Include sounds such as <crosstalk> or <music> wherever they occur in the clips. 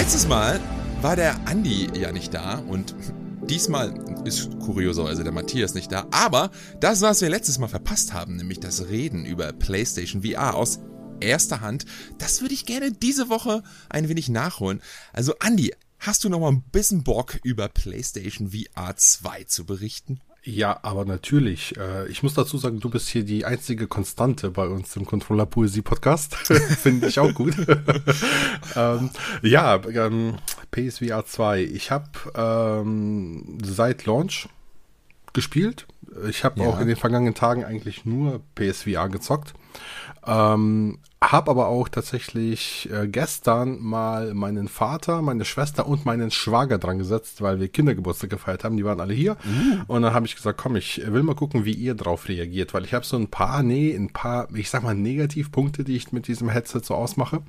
Letztes Mal war der Andi ja nicht da und diesmal ist kurioserweise der Matthias nicht da. Aber das, was wir letztes Mal verpasst haben, nämlich das Reden über PlayStation VR aus erster Hand, das würde ich gerne diese Woche ein wenig nachholen. Also Andi, hast du noch mal ein bisschen Bock über PlayStation VR 2 zu berichten? Ja, aber natürlich. Äh, ich muss dazu sagen, du bist hier die einzige Konstante bei uns im Controller Poesie Podcast. <laughs> Finde ich auch gut. <laughs> ähm, ja, ähm, PSVR 2. Ich habe ähm, seit Launch gespielt. Ich habe ja. auch in den vergangenen Tagen eigentlich nur PSVR gezockt. Ähm, hab aber auch tatsächlich äh, gestern mal meinen Vater, meine Schwester und meinen Schwager dran gesetzt, weil wir Kindergeburtstag gefeiert haben. Die waren alle hier. Uh. Und dann habe ich gesagt, komm, ich will mal gucken, wie ihr drauf reagiert, weil ich habe so ein paar, nee, ein paar, ich sag mal, Negativpunkte, die ich mit diesem Headset so ausmache.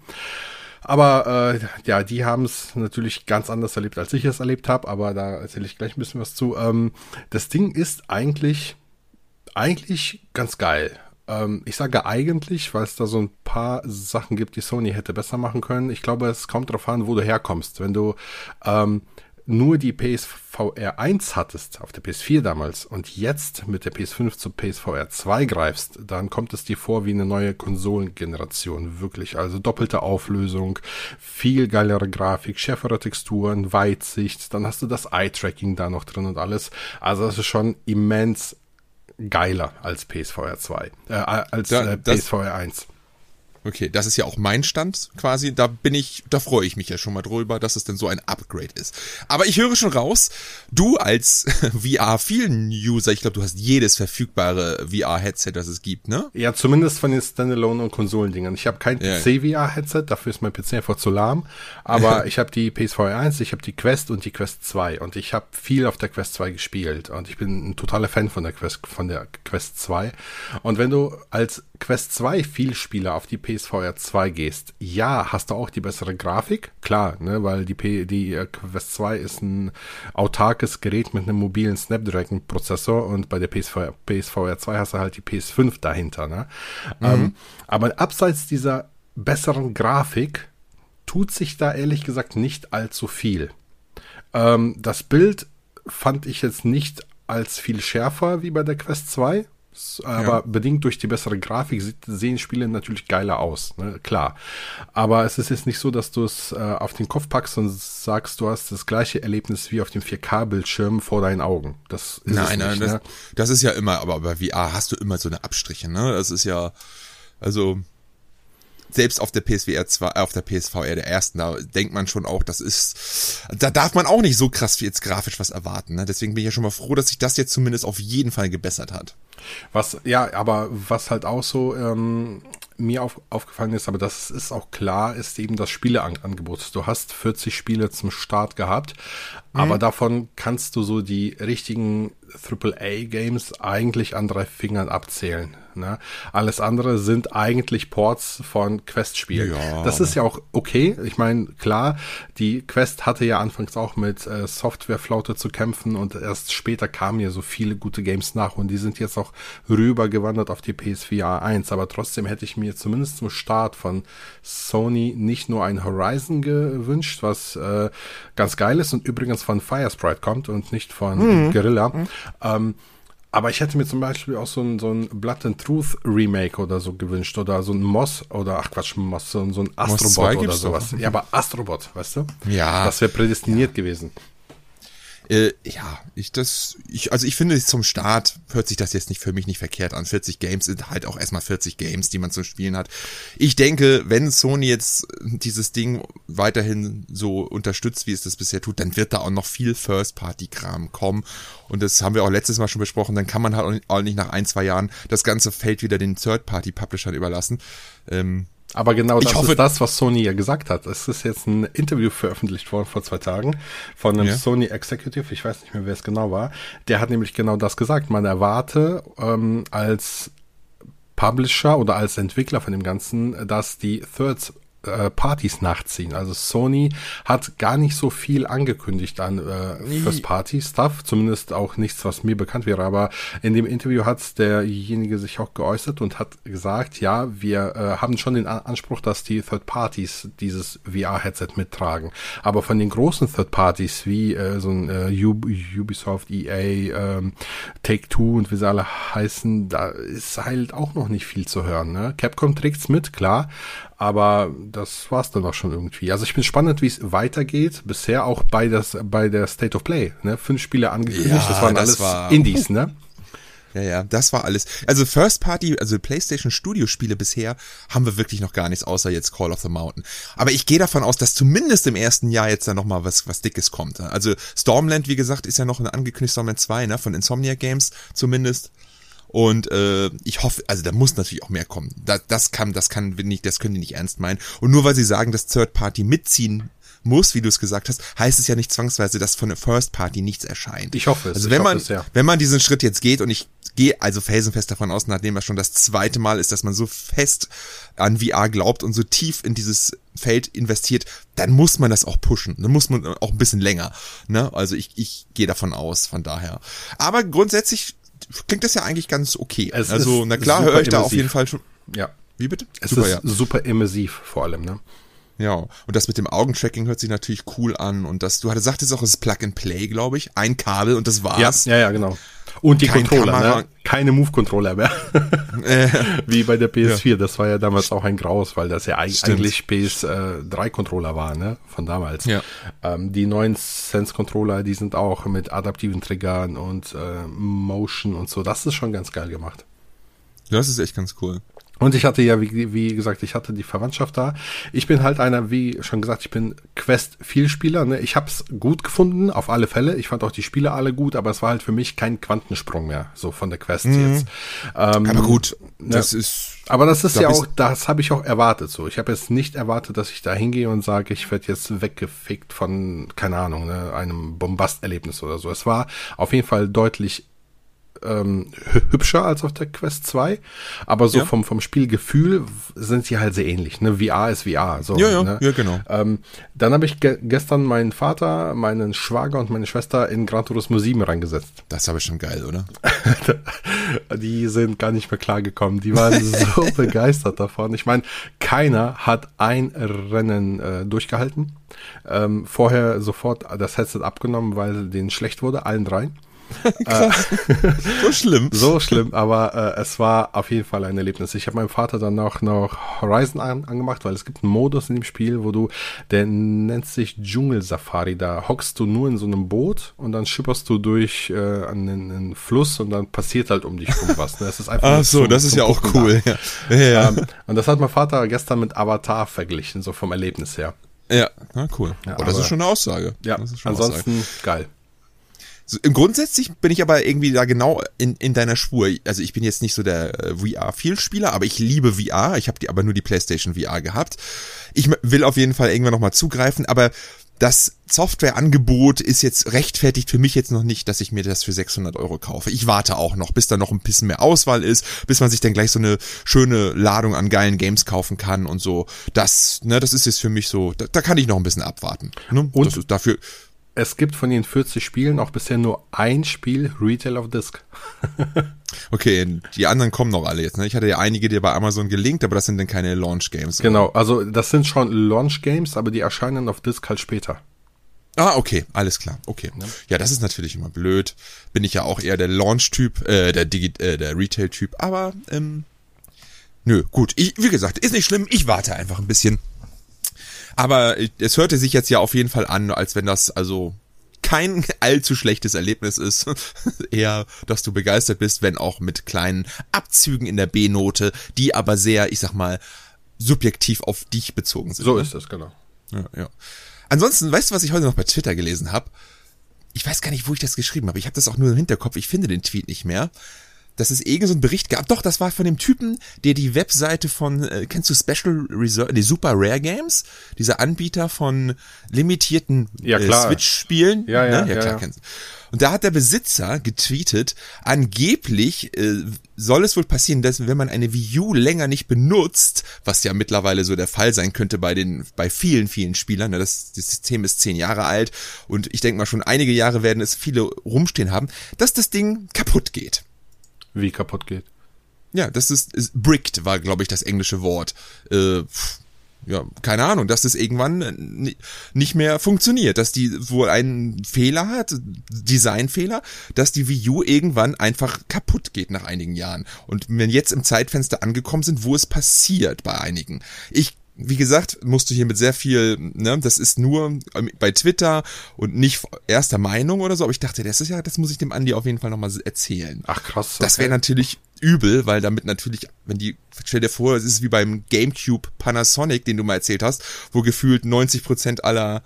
Aber äh, ja, die haben es natürlich ganz anders erlebt, als ich es erlebt habe, aber da erzähle ich gleich ein bisschen was zu. Ähm, das Ding ist eigentlich, eigentlich ganz geil. Ähm, ich sage eigentlich, weil es da so ein paar Sachen gibt, die Sony hätte besser machen können. Ich glaube, es kommt darauf an, wo du herkommst. Wenn du ähm, nur die PSVR 1 hattest, auf der PS4 damals, und jetzt mit der PS5 zur PSVR 2 greifst, dann kommt es dir vor wie eine neue Konsolengeneration, wirklich. Also doppelte Auflösung, viel geilere Grafik, schärfere Texturen, Weitsicht, dann hast du das Eye-Tracking da noch drin und alles. Also das ist schon immens geiler als PSVR 2, äh, als da, äh, PSVR 1. Okay, das ist ja auch mein Stand quasi. Da bin ich, da freue ich mich ja schon mal drüber, dass es denn so ein Upgrade ist. Aber ich höre schon raus, du als <laughs> VR vielen User, ich glaube, du hast jedes verfügbare VR-Headset, das es gibt, ne? Ja, zumindest von den Standalone- und Konsolendingern. Ich habe kein PC-VR-Headset, dafür ist mein PC einfach zu lahm. Aber <laughs> ich habe die PSVR 1, ich habe die Quest und die Quest 2. Und ich habe viel auf der Quest 2 gespielt. Und ich bin ein totaler Fan von der Quest, von der Quest 2. Und wenn du als Quest 2 Vielspieler auf die PSVR 2 gehst, ja, hast du auch die bessere Grafik, klar, ne, weil die, P die äh, Quest 2 ist ein autarkes Gerät mit einem mobilen Snapdragon-Prozessor und bei der PSVR, PSVR 2 hast du halt die PS5 dahinter, ne? Mhm. Ähm, aber abseits dieser besseren Grafik tut sich da ehrlich gesagt nicht allzu viel. Ähm, das Bild fand ich jetzt nicht als viel schärfer wie bei der Quest 2, aber ja. bedingt durch die bessere Grafik sehen Spiele natürlich geiler aus, ne? klar. Aber es ist jetzt nicht so, dass du es äh, auf den Kopf packst und sagst, du hast das gleiche Erlebnis wie auf dem 4K-Bildschirm vor deinen Augen. Das ist nein, nein, nicht, das, ne? das ist ja immer, aber bei VR hast du immer so eine Abstriche, ne? Das ist ja, also selbst auf der PSVR 2, äh, auf der PSVR der ersten, da denkt man schon auch, das ist, da darf man auch nicht so krass jetzt grafisch was erwarten. Ne? Deswegen bin ich ja schon mal froh, dass sich das jetzt zumindest auf jeden Fall gebessert hat. Was, ja, aber was halt auch so ähm, mir auf, aufgefallen ist, aber das ist auch klar, ist eben das Spieleangebot. Du hast 40 Spiele zum Start gehabt, mhm. aber davon kannst du so die richtigen AAA-Games eigentlich an drei Fingern abzählen. Ne? Alles andere sind eigentlich Ports von Quest-Spielen. Ja. Das ist ja auch okay. Ich meine, klar, die Quest hatte ja anfangs auch mit äh, Softwareflaute zu kämpfen und erst später kamen ja so viele gute Games nach und die sind jetzt auch rübergewandert auf die PSVR 1. Aber trotzdem hätte ich mir zumindest zum Start von Sony nicht nur ein Horizon gewünscht, was äh, ganz geil ist und übrigens von Firesprite kommt und nicht von mhm. Guerilla. Mhm. Ähm, aber ich hätte mir zum Beispiel auch so ein, so ein Blood and Truth Remake oder so gewünscht oder so ein Moss oder ach Quatsch, Moss, so, ein Astrobot oder sowas. Doch. Ja, aber Astrobot, weißt du? Ja. Das wäre prädestiniert ja. gewesen. Äh, ja, ich das, ich, also ich finde zum Start hört sich das jetzt nicht für mich nicht verkehrt an. 40 Games sind halt auch erstmal 40 Games, die man zum Spielen hat. Ich denke, wenn Sony jetzt dieses Ding weiterhin so unterstützt, wie es das bisher tut, dann wird da auch noch viel First-Party-Kram kommen. Und das haben wir auch letztes Mal schon besprochen. Dann kann man halt auch nicht nach ein, zwei Jahren das ganze Feld wieder den Third-Party-Publishern überlassen. Ähm, aber genau das hoffe, ist das, was Sony ja gesagt hat. Es ist jetzt ein Interview veröffentlicht worden vor zwei Tagen von einem ja. Sony Executive, ich weiß nicht mehr, wer es genau war. Der hat nämlich genau das gesagt. Man erwarte ähm, als Publisher oder als Entwickler von dem Ganzen, dass die Third äh, Partys nachziehen. Also Sony hat gar nicht so viel angekündigt an äh, First Party Stuff, zumindest auch nichts, was mir bekannt wäre. Aber in dem Interview hat derjenige sich auch geäußert und hat gesagt, ja, wir äh, haben schon den Anspruch, dass die Third Parties dieses VR-Headset mittragen. Aber von den großen Third Parties wie äh, so ein äh, Ubisoft, EA, ähm, Take Two und wie sie alle heißen, da ist halt auch noch nicht viel zu hören. Ne? Capcom trägt's mit, klar, aber das war's dann auch schon irgendwie. Also ich bin spannend, wie es weitergeht. Bisher auch bei, das, bei der State of Play. Ne? Fünf Spiele angekündigt, ja, das waren das alles war Indies, ne? <laughs> Ja, ja, das war alles. Also First Party, also PlayStation Studio Spiele bisher haben wir wirklich noch gar nichts außer jetzt Call of the Mountain. Aber ich gehe davon aus, dass zumindest im ersten Jahr jetzt da noch mal was was dickes kommt. Also Stormland, wie gesagt, ist ja noch ein angekündigt Stormland 2, ne, von Insomnia Games zumindest. Und äh, ich hoffe, also da muss natürlich auch mehr kommen. Das, das kann, das kann nicht, das können die nicht ernst meinen. Und nur weil sie sagen, dass Third Party mitziehen muss, wie du es gesagt hast, heißt es ja nicht zwangsweise, dass von der First Party nichts erscheint. Ich hoffe es. Also wenn man, es, ja. wenn man diesen Schritt jetzt geht und ich gehe also felsenfest davon aus, nachdem er schon das zweite Mal ist, dass man so fest an VR glaubt und so tief in dieses Feld investiert, dann muss man das auch pushen. Dann muss man auch ein bisschen länger. Ne? Also ich, ich gehe davon aus, von daher. Aber grundsätzlich klingt das ja eigentlich ganz okay. Es also, na klar, höre ich da auf jeden Fall schon. Ja. Wie bitte? Es super, ist ja. super immersiv vor allem, ne? Ja, und das mit dem Augentracking hört sich natürlich cool an und das, du hattest sagtest auch, es ist Plug and Play, glaube ich, ein Kabel und das war's. Ja, ja, ja genau. Und die Kein Controller, ne? keine Move-Controller mehr. äh, <laughs> Wie bei der PS4, ja. das war ja damals auch ein Graus, weil das ja eigentlich PS3-Controller war, ne? Von damals. Ja. Ähm, die neuen Sense-Controller, die sind auch mit adaptiven Triggern und äh, Motion und so. Das ist schon ganz geil gemacht. Das ist echt ganz cool. Und ich hatte ja, wie, wie gesagt, ich hatte die Verwandtschaft da. Ich bin halt einer, wie schon gesagt, ich bin Quest-Vielspieler. Ne? Ich habe es gut gefunden, auf alle Fälle. Ich fand auch die Spiele alle gut, aber es war halt für mich kein Quantensprung mehr, so von der Quest mhm. jetzt. Ähm, aber gut, ne? das ist... Aber das ist ja auch, das habe ich auch erwartet so. Ich habe jetzt nicht erwartet, dass ich da hingehe und sage, ich werde jetzt weggefickt von, keine Ahnung, ne, einem Bombasterlebnis oder so. Es war auf jeden Fall deutlich ähm, hübscher als auf der Quest 2, aber so ja. vom, vom Spielgefühl sind sie halt sehr ähnlich. Ne? VR ist VR. So, ja, ja, ne? ja genau. Ähm, dann habe ich ge gestern meinen Vater, meinen Schwager und meine Schwester in Gran Turismo 7 reingesetzt. Das ist aber schon geil, oder? <laughs> die sind gar nicht mehr klargekommen. Die waren <laughs> so begeistert davon. Ich meine, keiner hat ein Rennen äh, durchgehalten. Ähm, vorher sofort das Headset abgenommen, weil denen schlecht wurde, allen dreien. <laughs> Krass. so schlimm. So schlimm, aber äh, es war auf jeden Fall ein Erlebnis. Ich habe meinem Vater dann auch noch Horizon an, angemacht, weil es gibt einen Modus in dem Spiel, wo du, der nennt sich Dschungel Safari. Da hockst du nur in so einem Boot und dann schipperst du durch äh, an den, einen Fluss und dann passiert halt um dich rum was. Ne? Es ist einfach Ach so, zum, das ist ja auch cool. Ja. Ja, ja. Ähm, und das hat mein Vater gestern mit Avatar verglichen, so vom Erlebnis her. Ja, na cool. Ja, oh, das ist schon eine Aussage. Ja, ansonsten Aussage. geil. Grundsätzlich bin ich aber irgendwie da genau in, in deiner Spur. Also ich bin jetzt nicht so der äh, VR-Vielspieler, aber ich liebe VR. Ich habe die aber nur die PlayStation VR gehabt. Ich will auf jeden Fall irgendwann nochmal zugreifen, aber das Softwareangebot ist jetzt rechtfertigt für mich jetzt noch nicht, dass ich mir das für 600 Euro kaufe. Ich warte auch noch, bis da noch ein bisschen mehr Auswahl ist, bis man sich dann gleich so eine schöne Ladung an geilen Games kaufen kann und so. Das, ne, das ist jetzt für mich so, da, da kann ich noch ein bisschen abwarten. Ne? Und das dafür es gibt von den 40 Spielen auch bisher nur ein Spiel Retail of Disc. <laughs> okay, die anderen kommen noch alle jetzt. Ne? Ich hatte ja einige dir bei Amazon gelinkt, aber das sind dann keine Launch Games. Genau, also das sind schon Launch Games, aber die erscheinen auf Disc halt später. Ah, okay, alles klar, okay. Ja. ja, das ist natürlich immer blöd. Bin ich ja auch eher der Launch-Typ, äh, der, Digi äh, der Retail-Typ, aber ähm, nö, gut. Ich, wie gesagt, ist nicht schlimm, ich warte einfach ein bisschen. Aber es hörte sich jetzt ja auf jeden Fall an, als wenn das also kein <laughs> allzu schlechtes Erlebnis ist. <laughs> Eher, dass du begeistert bist, wenn auch mit kleinen Abzügen in der B-Note, die aber sehr, ich sag mal, subjektiv auf dich bezogen sind. So ne? ist das, genau. Ja, ja. Ansonsten, weißt du, was ich heute noch bei Twitter gelesen habe? Ich weiß gar nicht, wo ich das geschrieben habe. Ich habe das auch nur im Hinterkopf. Ich finde den Tweet nicht mehr. Dass es irgendeinen so Bericht gab. Doch, das war von dem Typen, der die Webseite von, äh, kennst du Special Reserve, die Super Rare Games? Dieser Anbieter von limitierten Ja, äh. Switch-Spielen. Ja, ja, ne? ja, ja, klar, ja. kennst du. Und da hat der Besitzer getweetet, angeblich äh, soll es wohl passieren, dass wenn man eine Wii U länger nicht benutzt, was ja mittlerweile so der Fall sein könnte bei den bei vielen vielen Spielern, ne, das, das System ist zehn Jahre alt und ich denke mal schon einige Jahre werden es viele rumstehen haben, dass das Ding kaputt geht. Wie kaputt geht. Ja, das ist, ist bricked war, glaube ich, das englische Wort. Äh, ja, keine Ahnung, dass das irgendwann äh, ni- nicht mehr funktioniert, dass die wohl einen Fehler hat, Designfehler, dass die Wii U irgendwann einfach kaputt geht nach einigen Jahren. Und wenn jetzt im Zeitfenster angekommen sind, wo es passiert bei einigen. Ich wie gesagt, musst du hier mit sehr viel, ne, das ist nur ähm, bei Twitter und nicht erster Meinung oder so, aber ich dachte, das ist ja, das muss ich dem Andi auf jeden Fall nochmal erzählen. Ach krass. Das wäre natürlich übel, weil damit natürlich, wenn die, stell dir vor, es ist wie beim GameCube Panasonic, den du mal erzählt hast, wo gefühlt 90% aller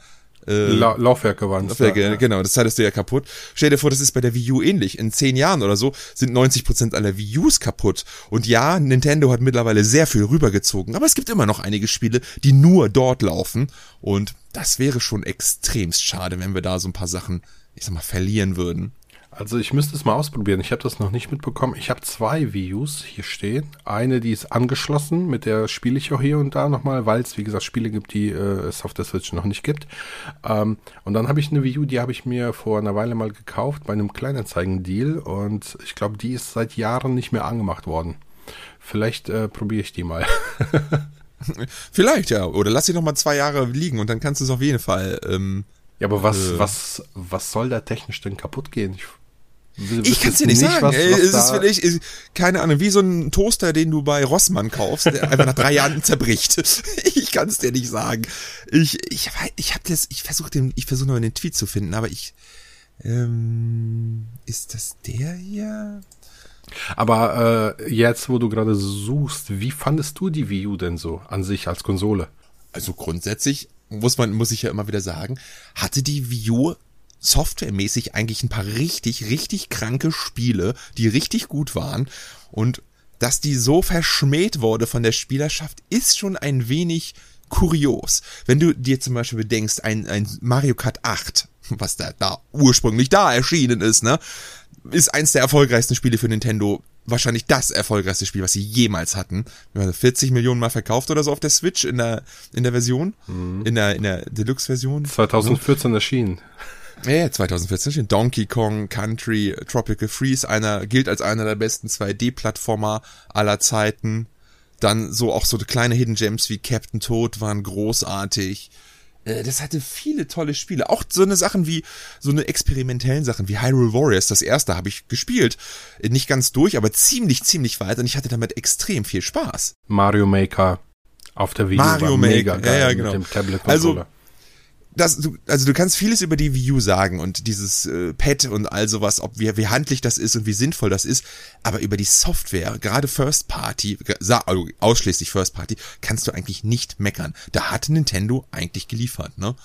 äh, La Laufwerke waren Laufwerke, genau, das hattest du ja kaputt. Stell dir vor, das ist bei der Wii U ähnlich. In zehn Jahren oder so sind 90% aller Wii Us kaputt. Und ja, Nintendo hat mittlerweile sehr viel rübergezogen, aber es gibt immer noch einige Spiele, die nur dort laufen. Und das wäre schon extremst schade, wenn wir da so ein paar Sachen, ich sag mal, verlieren würden. Also ich müsste es mal ausprobieren. Ich habe das noch nicht mitbekommen. Ich habe zwei Wii Us hier stehen. Eine, die ist angeschlossen, mit der spiele ich auch hier und da nochmal, weil es, wie gesagt, Spiele gibt, die äh, es auf der Switch noch nicht gibt. Ähm, und dann habe ich eine Wii U, die habe ich mir vor einer Weile mal gekauft bei einem Kleinanzeigen-Deal und ich glaube, die ist seit Jahren nicht mehr angemacht worden. Vielleicht äh, probiere ich die mal. <laughs> Vielleicht, ja. Oder lass sie noch mal zwei Jahre liegen und dann kannst du es auf jeden Fall. Ähm, ja, aber was, Äh. was, was soll da technisch denn kaputt gehen? Ich, ich kann es dir nicht sagen. Was, Ey, was es ist vielleicht, ist, keine Ahnung, wie so ein Toaster, den du bei Rossmann kaufst, der einfach nach drei Jahren zerbricht. <laughs> Ich kann es dir nicht sagen. Ich, ich, wei- ich habe das, ich versuche den, ich versuche noch den Tweet zu finden, aber ich, ähm, ist das der hier? Aber äh, jetzt, wo du gerade suchst, wie fandest du die Wii U denn so an sich als Konsole? Also grundsätzlich muss man, muss ich ja immer wieder sagen, hatte die Wii U softwaremäßig eigentlich ein paar richtig, richtig kranke Spiele, die richtig gut waren und dass die so verschmäht wurde von der Spielerschaft, ist schon ein wenig kurios. Wenn du dir zum Beispiel bedenkst, ein, ein Mario Kart 8, was da, da ursprünglich da erschienen ist, ne, ist eins der erfolgreichsten Spiele für Nintendo. Wahrscheinlich das erfolgreichste Spiel, was sie jemals hatten. Wir haben 40 Millionen Mal verkauft oder so auf der Switch in der, in der Version. In der, in der Deluxe-Version. 2014 erschienen. Ja, ja, 2014 steht Donkey Kong Country Tropical Freeze, einer, gilt als einer der besten 2D-Plattformer aller Zeiten. Dann so auch so kleine Hidden Gems wie Captain Toad waren großartig. Äh, Das hatte viele tolle Spiele. Auch so eine Sachen wie, so eine experimentellen Sachen wie Hyrule Warriors. Das erste habe ich gespielt. Äh, Nicht ganz durch, aber ziemlich, ziemlich weit und ich hatte damit extrem viel Spaß. Mario Maker auf der Wii Mario Maker, mega geil ja, ja, genau. mit dem Tablet-Controller. Also, das, du, also du kannst vieles über die Wii U sagen und dieses äh, Pad und all sowas, ob wie, wie handlich das ist und wie sinnvoll das ist, aber über die Software, gerade First Party, also ausschließlich First Party, kannst du eigentlich nicht meckern. Da hat Nintendo eigentlich geliefert, ne?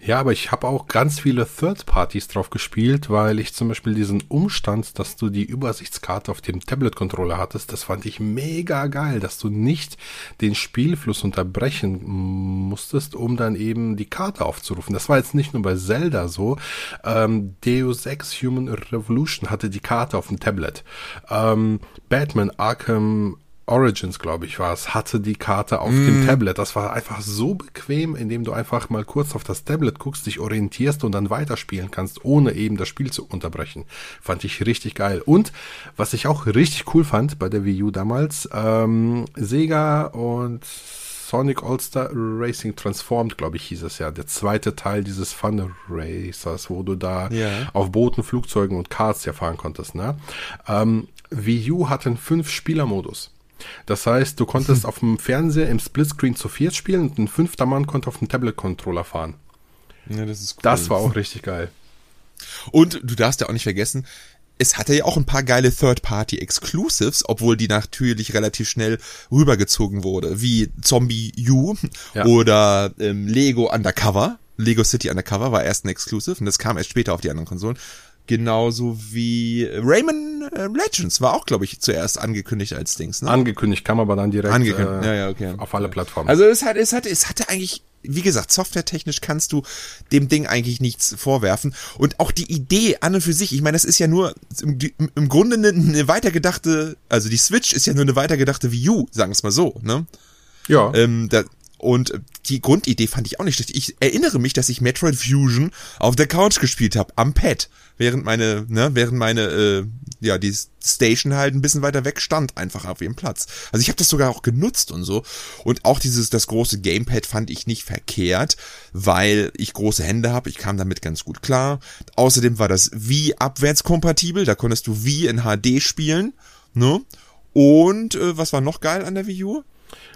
Ja, aber ich habe auch ganz viele Third-Parties drauf gespielt, weil ich zum Beispiel diesen Umstand, dass du die Übersichtskarte auf dem Tablet-Controller hattest, das fand ich mega geil, dass du nicht den Spielfluss unterbrechen musstest, um dann eben die Karte aufzurufen. Das war jetzt nicht nur bei Zelda so. Ähm, Deus Ex Human Revolution hatte die Karte auf dem Tablet. Ähm, Batman Arkham Origins, glaube ich, war es, hatte die Karte auf dem Tablet. Das war einfach so bequem, indem du einfach mal kurz auf das Tablet guckst, dich orientierst und dann weiterspielen kannst, ohne eben das Spiel zu unterbrechen. Fand ich richtig geil. Und was ich auch richtig cool fand bei der Wii U damals, ähm, Sega und Sonic All-Star Racing Transformed, glaube ich, hieß es ja. Der zweite Teil dieses Fun Racers, wo du da Ja. auf Booten, Flugzeugen und Karts ja fahren konntest. Ne? Ähm, Wii U hatte einen Fünf-Spieler-Modus. Das heißt, du konntest auf dem Fernseher im Splitscreen zu viert spielen und ein fünfter Mann konnte auf dem Tablet-Controller fahren. Ja, das ist cool. Das war auch richtig geil. Und du darfst ja auch nicht vergessen, es hatte ja auch ein paar geile Third-Party-Exclusives, obwohl die natürlich relativ schnell rübergezogen wurde, wie Zombie U Ja. oder ähm, Lego Undercover. Lego City Undercover war erst ein Exclusive und das kam erst später auf die anderen Konsolen. Genauso wie Rayman äh, Legends war auch, glaube ich, zuerst angekündigt als Dings. Ne? Angekündigt, kam aber dann direkt Angekündigt. ja, ja, okay. auf alle Plattformen. Also es hat, es hat, es hatte eigentlich, wie gesagt, softwaretechnisch kannst du dem Ding eigentlich nichts vorwerfen. Und auch die Idee an und für sich, ich meine, das ist ja nur im, im Grunde eine, eine weitergedachte, also die Switch ist ja nur eine weitergedachte Wii U, sagen wir es mal so, ne? ja. Ähm, da, und die Grundidee fand ich auch nicht schlecht. Ich erinnere mich, dass ich Metroid Fusion auf der Couch gespielt habe, am Pad, während meine, ne, während meine, äh, ja, die Station halt ein bisschen weiter weg stand, einfach auf ihrem Platz. Also ich habe das sogar auch genutzt und so. Und auch dieses, das große Gamepad fand ich nicht verkehrt, weil ich große Hände habe. Ich kam damit ganz gut klar. Außerdem war das Wii abwärtskompatibel. Da konntest du Wii in HD spielen, ne? Und äh, was war noch geil an der Wii U?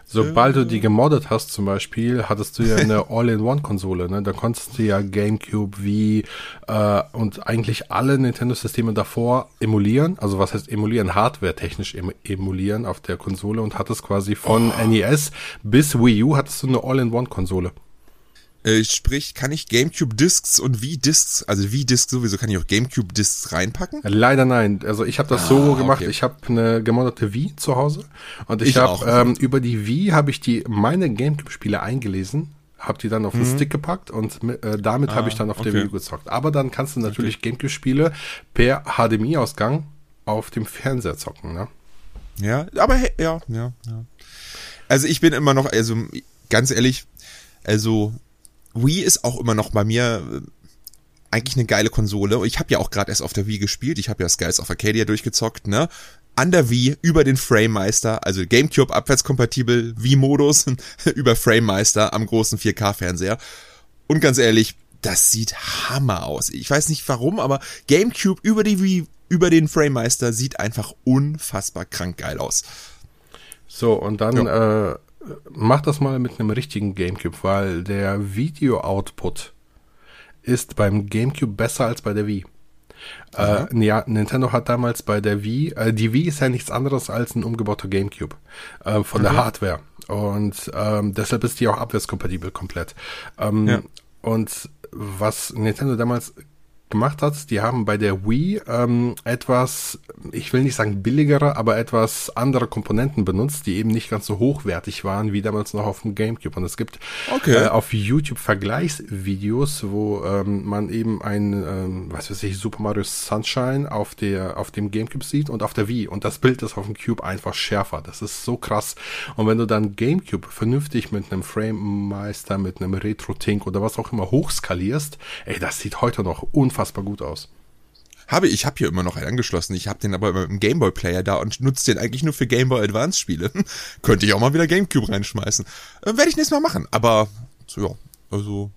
Sobald du die gemoddet hast, zum Beispiel, hattest du ja eine <laughs> All-in-One-Konsole. Ne? Da konntest du ja GameCube, Wii äh, und eigentlich alle Nintendo-Systeme davor emulieren. Also was heißt emulieren? Hardware-technisch em emulieren auf der Konsole und hattest quasi von oh. NES bis Wii U hattest du eine All-in-One-Konsole. Äh, sprich, kann ich GameCube Discs und Wii Discs, also Wii Discs sowieso, kann ich auch GameCube Discs reinpacken? Leider nein. Also ich habe das ah, so gemacht, okay. ich habe eine gemoddete Wii zu Hause und ich, ich habe ähm, über die Wii habe ich die meine GameCube Spiele eingelesen, habe die dann auf den mhm. Stick gepackt und äh, damit ah, habe ich dann auf okay. der Wii gezockt. Aber dann kannst du natürlich okay. GameCube Spiele per HDMI Ausgang auf dem Fernseher zocken, ne? Ja, aber hey, ja, ja, ja. Also ich bin immer noch, also ganz ehrlich, also Wii ist auch immer noch bei mir äh, eigentlich eine geile Konsole. Ich habe ja auch gerade erst auf der Wii gespielt. Ich habe ja Skies of Arcadia durchgezockt, ne? An der Wii über den Framemeister, also GameCube abwärtskompatibel Wii-Modus <laughs> über Framemeister am großen 4K-Fernseher. Und ganz ehrlich, das sieht Hammer aus. Ich weiß nicht warum, aber GameCube über die Wii, über den Framemeister sieht einfach unfassbar krank geil aus. So, und dann ja. äh, mach das mal mit einem richtigen GameCube, weil der Video-Output ist beim GameCube besser als bei der Wii. Äh, ja, Nintendo hat damals bei der Wii, äh, die Wii ist ja nichts anderes als ein umgebauter GameCube äh, von mhm. der Hardware. Und ähm, deshalb ist die auch abwärtskompatibel komplett. Ähm, ja. Und was Nintendo damals gemacht hat. Die haben bei der Wii ähm, etwas, ich will nicht sagen billigere, aber etwas andere Komponenten benutzt, die eben nicht ganz so hochwertig waren wie damals noch auf dem GameCube. Und es gibt okay. äh, auf YouTube Vergleichsvideos, wo ähm, man eben ein, ähm, was weiß ich, Super Mario Sunshine auf der auf dem GameCube sieht und auf der Wii. Und das Bild ist auf dem Cube einfach schärfer. Das ist so krass. Und wenn du dann GameCube vernünftig mit einem Frame Meister, mit einem Retro Tink oder was auch immer hochskalierst, ey, das sieht heute noch unfassbar unfassbar gut aus. Habe ich, habe hier immer noch einen angeschlossen. Ich habe den aber immer im Gameboy Player da und nutze den eigentlich nur für Gameboy Advance Spiele. <laughs> Könnte ich auch mal wieder Gamecube reinschmeißen. Äh, Werde ich nächstes Mal machen. Aber so, ja, also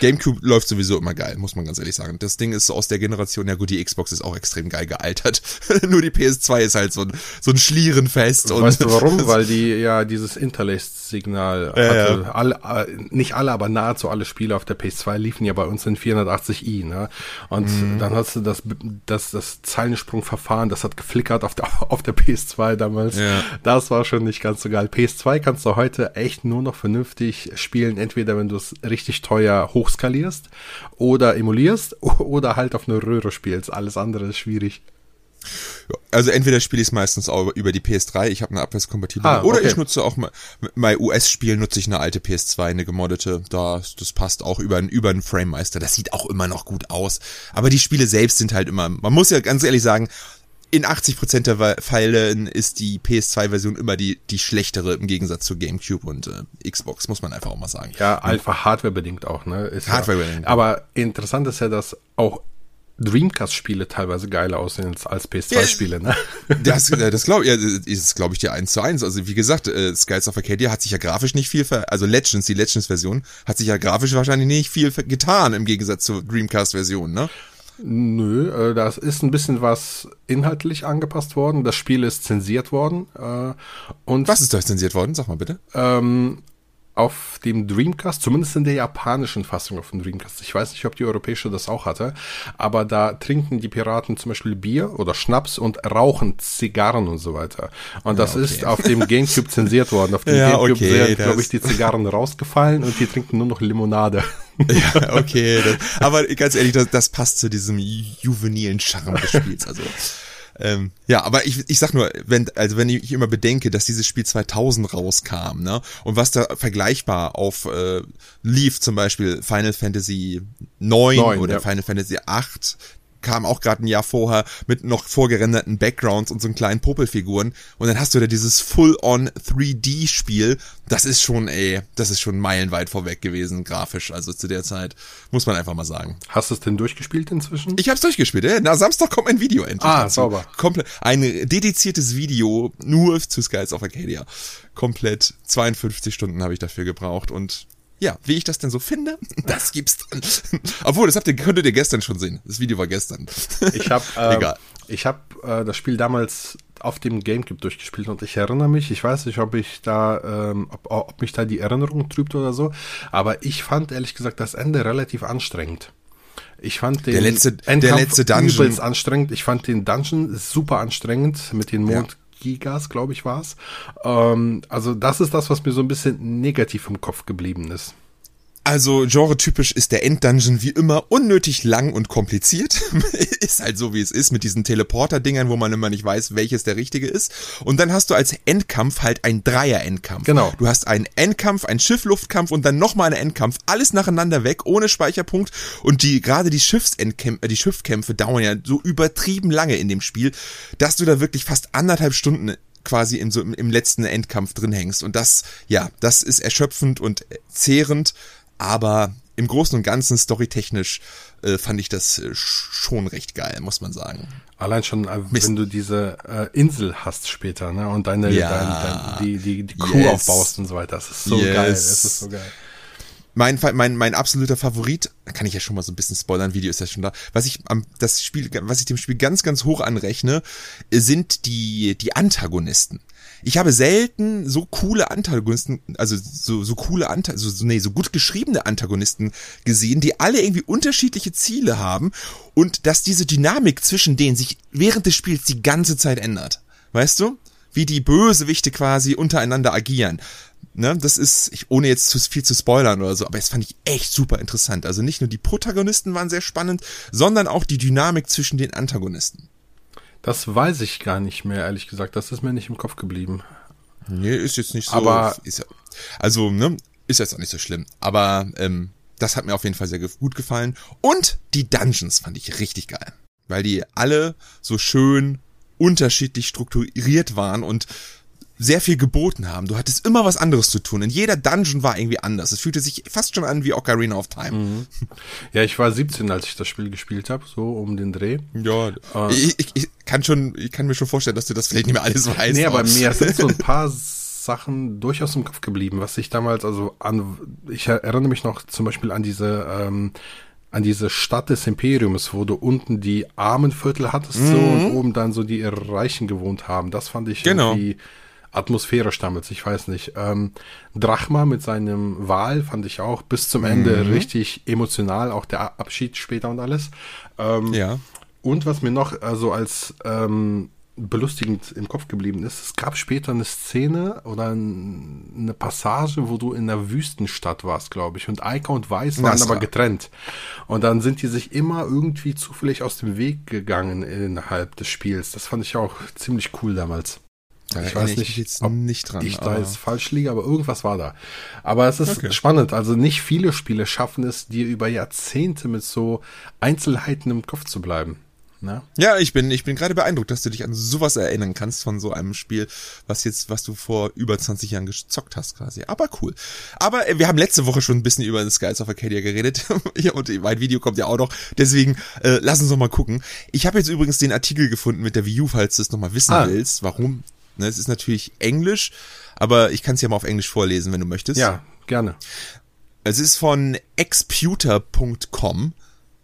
GameCube läuft sowieso immer geil, muss man ganz ehrlich sagen. Das Ding ist aus der Generation, ja gut, die Xbox ist auch extrem geil gealtert. <laughs> Nur die PS2 ist halt so ein, so ein Schlierenfest. Weißt du warum? <laughs> Weil die ja dieses Interlaced-Signal ja, hatte. Ja. Alle, äh, nicht alle, aber nahezu alle Spiele auf der PS2 liefen ja bei uns in 480i. Ne? Und mhm. dann hast du das, das, das Zeilensprungverfahren, das hat geflickert auf der, <laughs> auf der PS2 damals. Ja. Das war schon nicht ganz so geil. PS2 kannst du heute echt nur noch vernünftig spielen, entweder wenn du es richtig teuer hochskalierst oder emulierst <laughs> oder halt auf eine Röhre spielst. Alles andere ist schwierig. Also entweder spiele ich es meistens auch über die PS3, ich habe eine abwärtskompatible, ah, okay. oder ich nutze auch mal, bei US-Spielen nutze ich eine alte PS2, eine gemoddete, da, das passt auch über einen, über einen Framemeister, das sieht auch immer noch gut aus. Aber die Spiele selbst sind halt immer, man muss ja ganz ehrlich sagen, in 80% der Fälle ist die PS2-Version immer die, die schlechtere im Gegensatz zu GameCube und äh, Xbox, muss man einfach auch mal sagen. Ja, einfach hardwarebedingt auch, ne? Hardwarebedingt. Ja. Aber interessant ist ja, dass auch Dreamcast-Spiele teilweise geiler aussehen als PS2-Spiele, ne? Das, äh, das glaube ja, ist, glaube ich, dir eins zu eins. Also wie gesagt, äh, Skies of Arcadia hat sich ja grafisch nicht viel, ver also Legends, die Legends-Version, hat sich ja grafisch wahrscheinlich nicht viel getan im Gegensatz zur Dreamcast-Version, ne? Nö, äh, das ist ein bisschen was inhaltlich angepasst worden. Das Spiel ist zensiert worden. Äh, und was ist da zensiert worden? Sag mal bitte. Ähm, auf dem Dreamcast, zumindest in der japanischen Fassung auf dem Dreamcast. Ich weiß nicht, ob die europäische das auch hatte, aber da trinken die Piraten zum Beispiel Bier oder Schnaps und rauchen Zigarren und so weiter. Und das ja, okay. ist auf dem Gamecube zensiert worden. Auf dem ja, Gamecube okay, sind, glaube ich, die Zigarren rausgefallen und die trinken nur noch Limonade. <laughs> ja, okay. Das, aber ganz ehrlich, das, das passt zu diesem juvenilen Charme des Spiels. Also ähm, ja, aber ich, ich sag nur, wenn, also wenn ich immer bedenke, dass dieses Spiel 2000 rauskam, ne, und was da vergleichbar auf äh, lief, zum Beispiel Final Fantasy 9, 9 oder ja. Final Fantasy 8, kam auch gerade ein Jahr vorher mit noch vorgerenderten Backgrounds und so kleinen Popelfiguren und dann hast du da dieses Full-on 3D-Spiel. Das ist schon, ey, das ist schon meilenweit vorweg gewesen, grafisch, also zu der Zeit, muss man einfach mal sagen. Hast du es denn durchgespielt inzwischen? Ich hab's durchgespielt, ey. Na, Samstag kommt ein Video endlich. Ah, dazu. sauber. Komplett, ein dediziertes Video nur zu Skies of Arcadia. Komplett 52 Stunden habe ich dafür gebraucht und ja, wie ich das denn so finde, <laughs> das gibt's dann. Obwohl, das habt ihr, könntet ihr gestern schon sehen. Das Video war gestern. Ich habe <laughs> äh, ich hab, äh, das Spiel damals auf dem Gamecube durchgespielt und ich erinnere mich, ich weiß nicht, ob ich da, ähm, ob, ob mich da die Erinnerung trübt oder so, aber ich fand ehrlich gesagt das Ende relativ anstrengend. Ich fand den der letzte, Endkampf der letzte Dungeon anstrengend. Ich fand den Dungeon super anstrengend mit den Mond ja. Gigas, glaube ich, war es. Ähm, also das ist das, was mir so ein bisschen negativ im Kopf geblieben ist. Also genre-typisch ist der Enddungeon wie immer unnötig lang und kompliziert. <laughs> ist halt so, wie es ist mit diesen Teleporter-Dingern, wo man immer nicht weiß, welches der richtige ist. Und dann hast du als Endkampf halt ein Dreier-Endkampf. Genau. Du hast einen Endkampf, einen Schiff-Luftkampf und dann nochmal einen Endkampf. Alles nacheinander weg, ohne Speicherpunkt. Und die, gerade die Schiffsendkämpfe, die Schiffkämpfe dauern ja so übertrieben lange in dem Spiel, dass du da wirklich fast anderthalb Stunden quasi in so im, im letzten Endkampf drin hängst. Und das, ja, das ist erschöpfend und zehrend aber im Großen und Ganzen storytechnisch äh, fand ich das äh, schon recht geil, muss man sagen. Allein schon, äh, wenn du diese äh, Insel hast später, ne, und deine, ja. dein, dein, die, die, die Crew yes. aufbaust und so weiter, das ist so yes. geil, es ist so geil. Mein, mein, mein absoluter Favorit, kann ich ja schon mal so ein bisschen spoilern, Video ist ja schon da, was ich am, das Spiel, was ich dem Spiel ganz, ganz hoch anrechne, sind die, die Antagonisten ich habe selten so coole Antagonisten, also so, so coole Antagonisten, so, nee, so gut geschriebene Antagonisten gesehen, die alle irgendwie unterschiedliche Ziele haben und dass diese Dynamik zwischen denen sich während des Spiels die ganze Zeit ändert. Weißt du? Wie die Bösewichte quasi untereinander agieren. Ne, das ist, ich, ohne jetzt zu viel zu spoilern oder so, aber es fand ich echt super interessant. Also nicht nur die Protagonisten waren sehr spannend, sondern auch die Dynamik zwischen den Antagonisten. Das weiß ich gar nicht mehr, ehrlich gesagt. Das ist mir nicht im Kopf geblieben. Nee, ist jetzt nicht so. Aber ist, also, ne, ist jetzt auch nicht so schlimm. Aber ähm, das hat mir auf jeden Fall sehr gut gefallen. Und die Dungeons fand ich richtig geil. Weil die alle so schön unterschiedlich strukturiert waren und sehr viel geboten haben. Du hattest immer was anderes zu tun. In jeder Dungeon war irgendwie anders. Es fühlte sich fast schon an wie Ocarina of Time. Mhm. Ja, ich war 17, als ich das Spiel gespielt habe, so um den Dreh. Ja, äh, ich, ich, ich, kann schon, ich kann mir schon vorstellen, dass du das vielleicht nicht mehr alles weißt. Nee, aber mir <laughs> sind so ein paar Sachen durchaus im Kopf geblieben, was ich damals, also an, ich erinnere mich noch zum Beispiel an diese, ähm, an diese Stadt des Imperiums, wo du unten die armen Viertel hattest mhm. so und oben dann so die Reichen gewohnt haben. Das fand ich genau. irgendwie atmosphärisch damals, ich weiß nicht. Ähm, Drachma mit seinem Wahl fand ich auch bis zum Ende mhm. richtig emotional, auch der Abschied später und alles. Ähm, ja. Und was mir noch also als ähm, belustigend im Kopf geblieben ist, es gab später eine Szene oder eine Passage, wo du in einer Wüstenstadt warst, glaube ich, und Eika und Weiß waren aber getrennt. Und dann sind die sich immer irgendwie zufällig aus dem Weg gegangen innerhalb des Spiels. Das fand ich auch ziemlich cool damals. Da ich weiß nicht, ich jetzt ob nicht dran, ich da jetzt falsch liege, aber irgendwas war da. Aber es ist okay. spannend. Also nicht viele Spiele schaffen es, dir über Jahrzehnte mit so Einzelheiten im Kopf zu bleiben. Na? Ja, ich bin, ich bin gerade beeindruckt, dass du dich an sowas erinnern kannst von so einem Spiel, was jetzt, was du vor über 20 Jahren gezockt hast quasi. Aber cool. Aber äh, wir haben letzte Woche schon ein bisschen über den Skies of Arcadia geredet. <laughs> und mein Video kommt ja auch noch. Deswegen, äh, lass uns noch mal gucken. Ich habe jetzt übrigens den Artikel gefunden mit der Wii U, falls du es noch mal wissen ah. willst, warum Ne, es ist natürlich Englisch, aber ich kann es ja mal auf Englisch vorlesen, wenn du möchtest. Ja, gerne. Es ist von exputer.com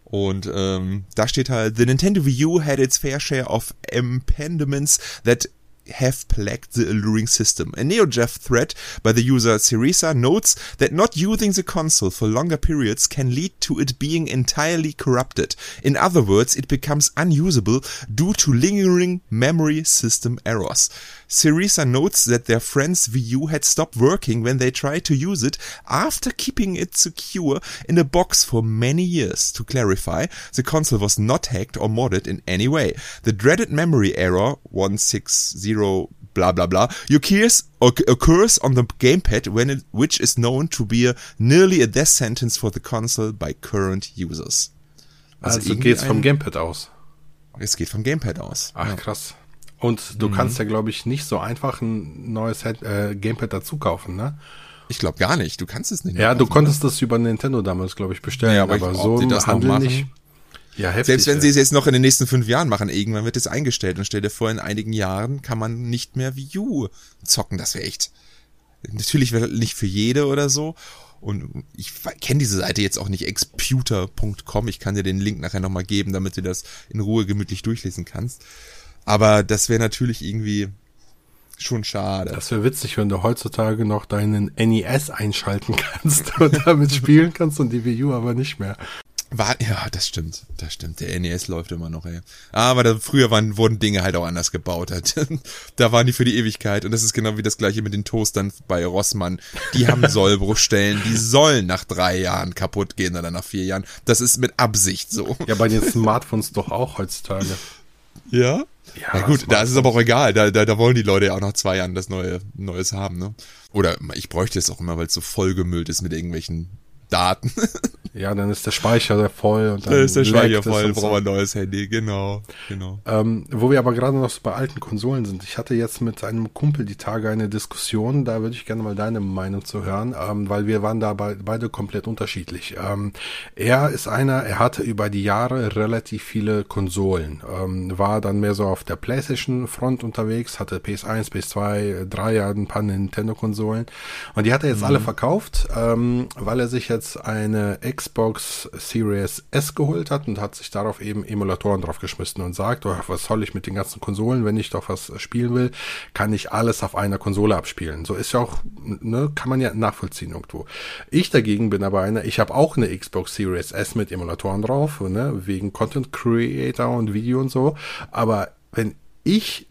und ähm, da steht halt, The Nintendo Wii U had its fair share of impediments that have plagued the alluring system. A NeoGAF thread by the user Ceresa notes that not using the console for longer periods can lead to it being entirely corrupted. In other words, it becomes unusable due to lingering memory system errors. Ceresa notes that their friend's VU had stopped working when they tried to use it after keeping it secure in a box for many years. To clarify, the console was not hacked or modded in any way. The dreaded memory error 160 blah blah blah occurs, occurs on the gamepad when it, which is known to be a, nearly a death sentence for the console by current users. Also, also geht's vom Gamepad aus. Es geht vom Gamepad aus. Ach ja. krass. Und du mhm. kannst ja, glaube ich, nicht so einfach ein neues Head äh, Gamepad dazu kaufen, ne? Ich glaube gar nicht. Du kannst es nicht. Ja, du konntest das über Nintendo damals, glaube ich, bestellen. Ja, aber, aber so im Handel nicht. Ja, heftig, Selbst wenn sie es jetzt noch in den nächsten fünf Jahren machen, irgendwann wird es eingestellt und stell dir vor, in einigen Jahren kann man nicht mehr Wii U zocken. Das wäre echt. Natürlich wäre nicht für jede oder so. Und ich kenne diese Seite jetzt auch nicht, exputer.com. Ich kann dir den Link nachher nochmal geben, damit du das in Ruhe gemütlich durchlesen kannst. Aber das wäre natürlich irgendwie schon schade. Das wäre witzig, wenn du heutzutage noch deinen NES einschalten <laughs> kannst und damit spielen kannst und die Wii U aber nicht mehr. War, ja, das stimmt, das stimmt. Der NES läuft immer noch, ey. Aber da, früher waren, wurden Dinge halt auch anders gebaut. Halt. <laughs> da waren die für die Ewigkeit. Und das ist genau wie das gleiche mit den Toastern bei Rossmann. Die haben <laughs> Sollbruchstellen, die sollen nach drei Jahren kaputt gehen oder nach vier Jahren. Das ist mit Absicht so. Ja, bei den Smartphones doch auch heutzutage. Ja? Ja, Na gut, da ist es aber auch egal. Da, da, da wollen die Leute ja auch nach zwei Jahren das neue Neues haben, ne? Oder ich bräuchte es auch immer, weil es so vollgemüllt ist mit irgendwelchen Daten. <laughs> Ja, dann ist der Speicher voll. Und dann, dann ist der Speicher voll, brauchen wir ein neues Handy, genau. genau. Ähm, wo wir aber gerade noch so bei alten Konsolen sind. Ich hatte jetzt mit einem Kumpel die Tage eine Diskussion, da würde ich gerne mal deine Meinung zu hören, ähm, weil wir waren da be beide komplett unterschiedlich. Ähm, er ist einer, er hatte über die Jahre relativ viele Konsolen, ähm, war dann mehr so auf der PlayStation Front unterwegs, hatte PS1, PS2, 3, ja, ein paar Nintendo-Konsolen und die hat er jetzt mhm. alle verkauft, ähm, weil er sich jetzt eine X Xbox Series S geholt hat und hat sich darauf eben Emulatoren draufgeschmissen und sagt, oh, was soll ich mit den ganzen Konsolen, wenn ich doch was spielen will, kann ich alles auf einer Konsole abspielen. So ist ja auch, ne, kann man ja nachvollziehen irgendwo. Ich dagegen bin aber einer, ich habe auch eine Xbox Series S mit Emulatoren drauf, ne, wegen Content Creator und Video und so, aber wenn ich